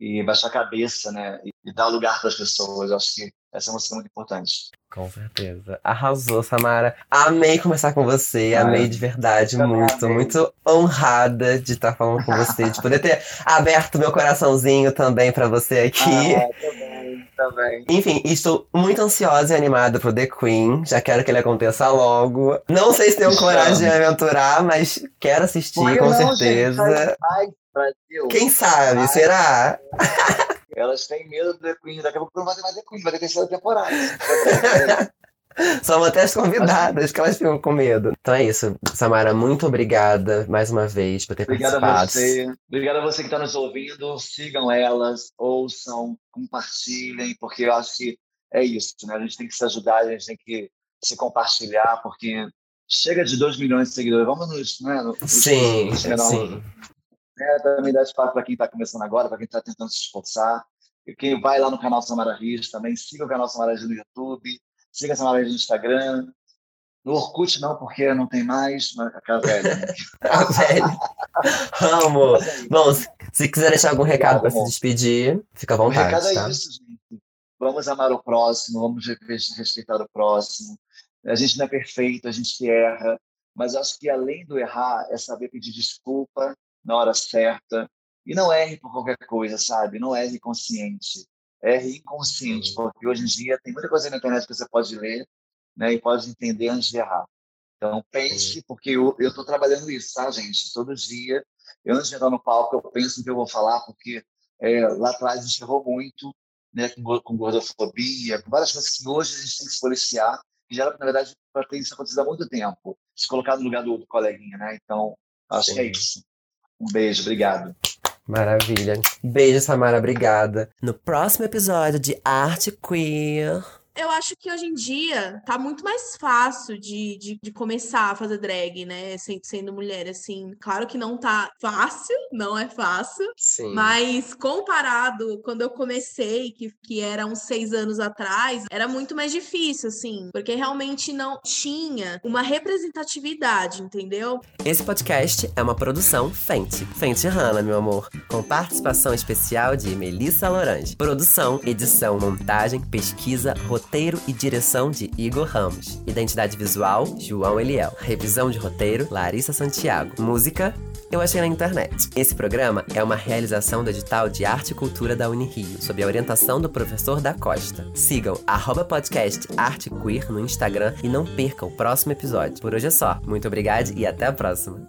e baixar a cabeça, né? E, e dar lugar para as pessoas. Eu acho que essa música é muito importante. Com certeza. Arrasou, Samara. Amei conversar com você, ah, amei de verdade, muito. Amei. Muito honrada de estar falando com você, de poder ter aberto meu coraçãozinho também para você aqui. Ah, também, também. Enfim, estou muito ansiosa e animada pro The Queen. Já quero que ele aconteça logo. Não sei se tenho coragem de aventurar, mas quero assistir, com não, certeza. Gente, vai, Brasil. Quem sabe? Vai. Será? Elas têm medo do The Queen. Daqui a pouco não vai ter mais The Queen, vai ter terceira temporada. São até as convidadas que elas ficam com medo. Então é isso. Samara, muito obrigada mais uma vez por ter Obrigada participado. a você. Obrigada a você que está nos ouvindo. Sigam elas, ouçam, compartilhem, porque eu acho que é isso, né? A gente tem que se ajudar, a gente tem que se compartilhar, porque chega de 2 milhões de seguidores. Vamos nos. Né, nos sim, sim. É, também dá espaço para quem está começando agora, para quem está tentando se esforçar. Quem vai lá no canal Samara Rios também, siga o canal Samara Rios no YouTube, siga a Samara Rios no Instagram. No Orkut não, porque não tem mais, mas a velha. Né? a velha. Amo. Bom, se quiser deixar algum recado para se despedir, fica à vontade. O recado é tá? é isso, gente. Vamos amar o próximo, vamos respeitar o próximo. A gente não é perfeito, a gente erra, mas acho que além do errar é saber pedir desculpa na hora certa. E não erre por qualquer coisa, sabe? Não erre consciente. Erre inconsciente, porque hoje em dia tem muita coisa na internet que você pode ler né, e pode entender antes de errar. Então, pense, porque eu estou trabalhando isso, tá, gente? Todo dia, eu antes de entrar no palco, eu penso no que eu vou falar, porque é, lá atrás a gente errou muito, né, com, com gordofobia, com várias coisas que hoje a gente tem que se policiar, que já, na verdade, para ter isso acontecido há muito tempo, se colocar no lugar do, do coleguinha, né? Então, acho Sim. que é isso. Um beijo, obrigado. Maravilha. Beijo, Samara, obrigada. No próximo episódio de Arte Queer. Eu acho que hoje em dia tá muito mais fácil de, de, de começar a fazer drag, né? Sendo mulher, assim. Claro que não tá fácil, não é fácil. Sim. Mas comparado quando eu comecei, que, que era uns seis anos atrás, era muito mais difícil, assim. Porque realmente não tinha uma representatividade, entendeu? Esse podcast é uma produção Fente. Fente Hanna, meu amor. Com participação especial de Melissa Lorange. Produção, edição, montagem, pesquisa, roteiro e direção de Igor Ramos. Identidade visual, João Eliel. Revisão de roteiro, Larissa Santiago. Música, eu achei na internet. Esse programa é uma realização do edital de Arte e Cultura da Unirio, sob a orientação do professor da Costa. Sigam arroba podcast Arte Queer no Instagram e não percam o próximo episódio. Por hoje é só. Muito obrigado e até a próxima.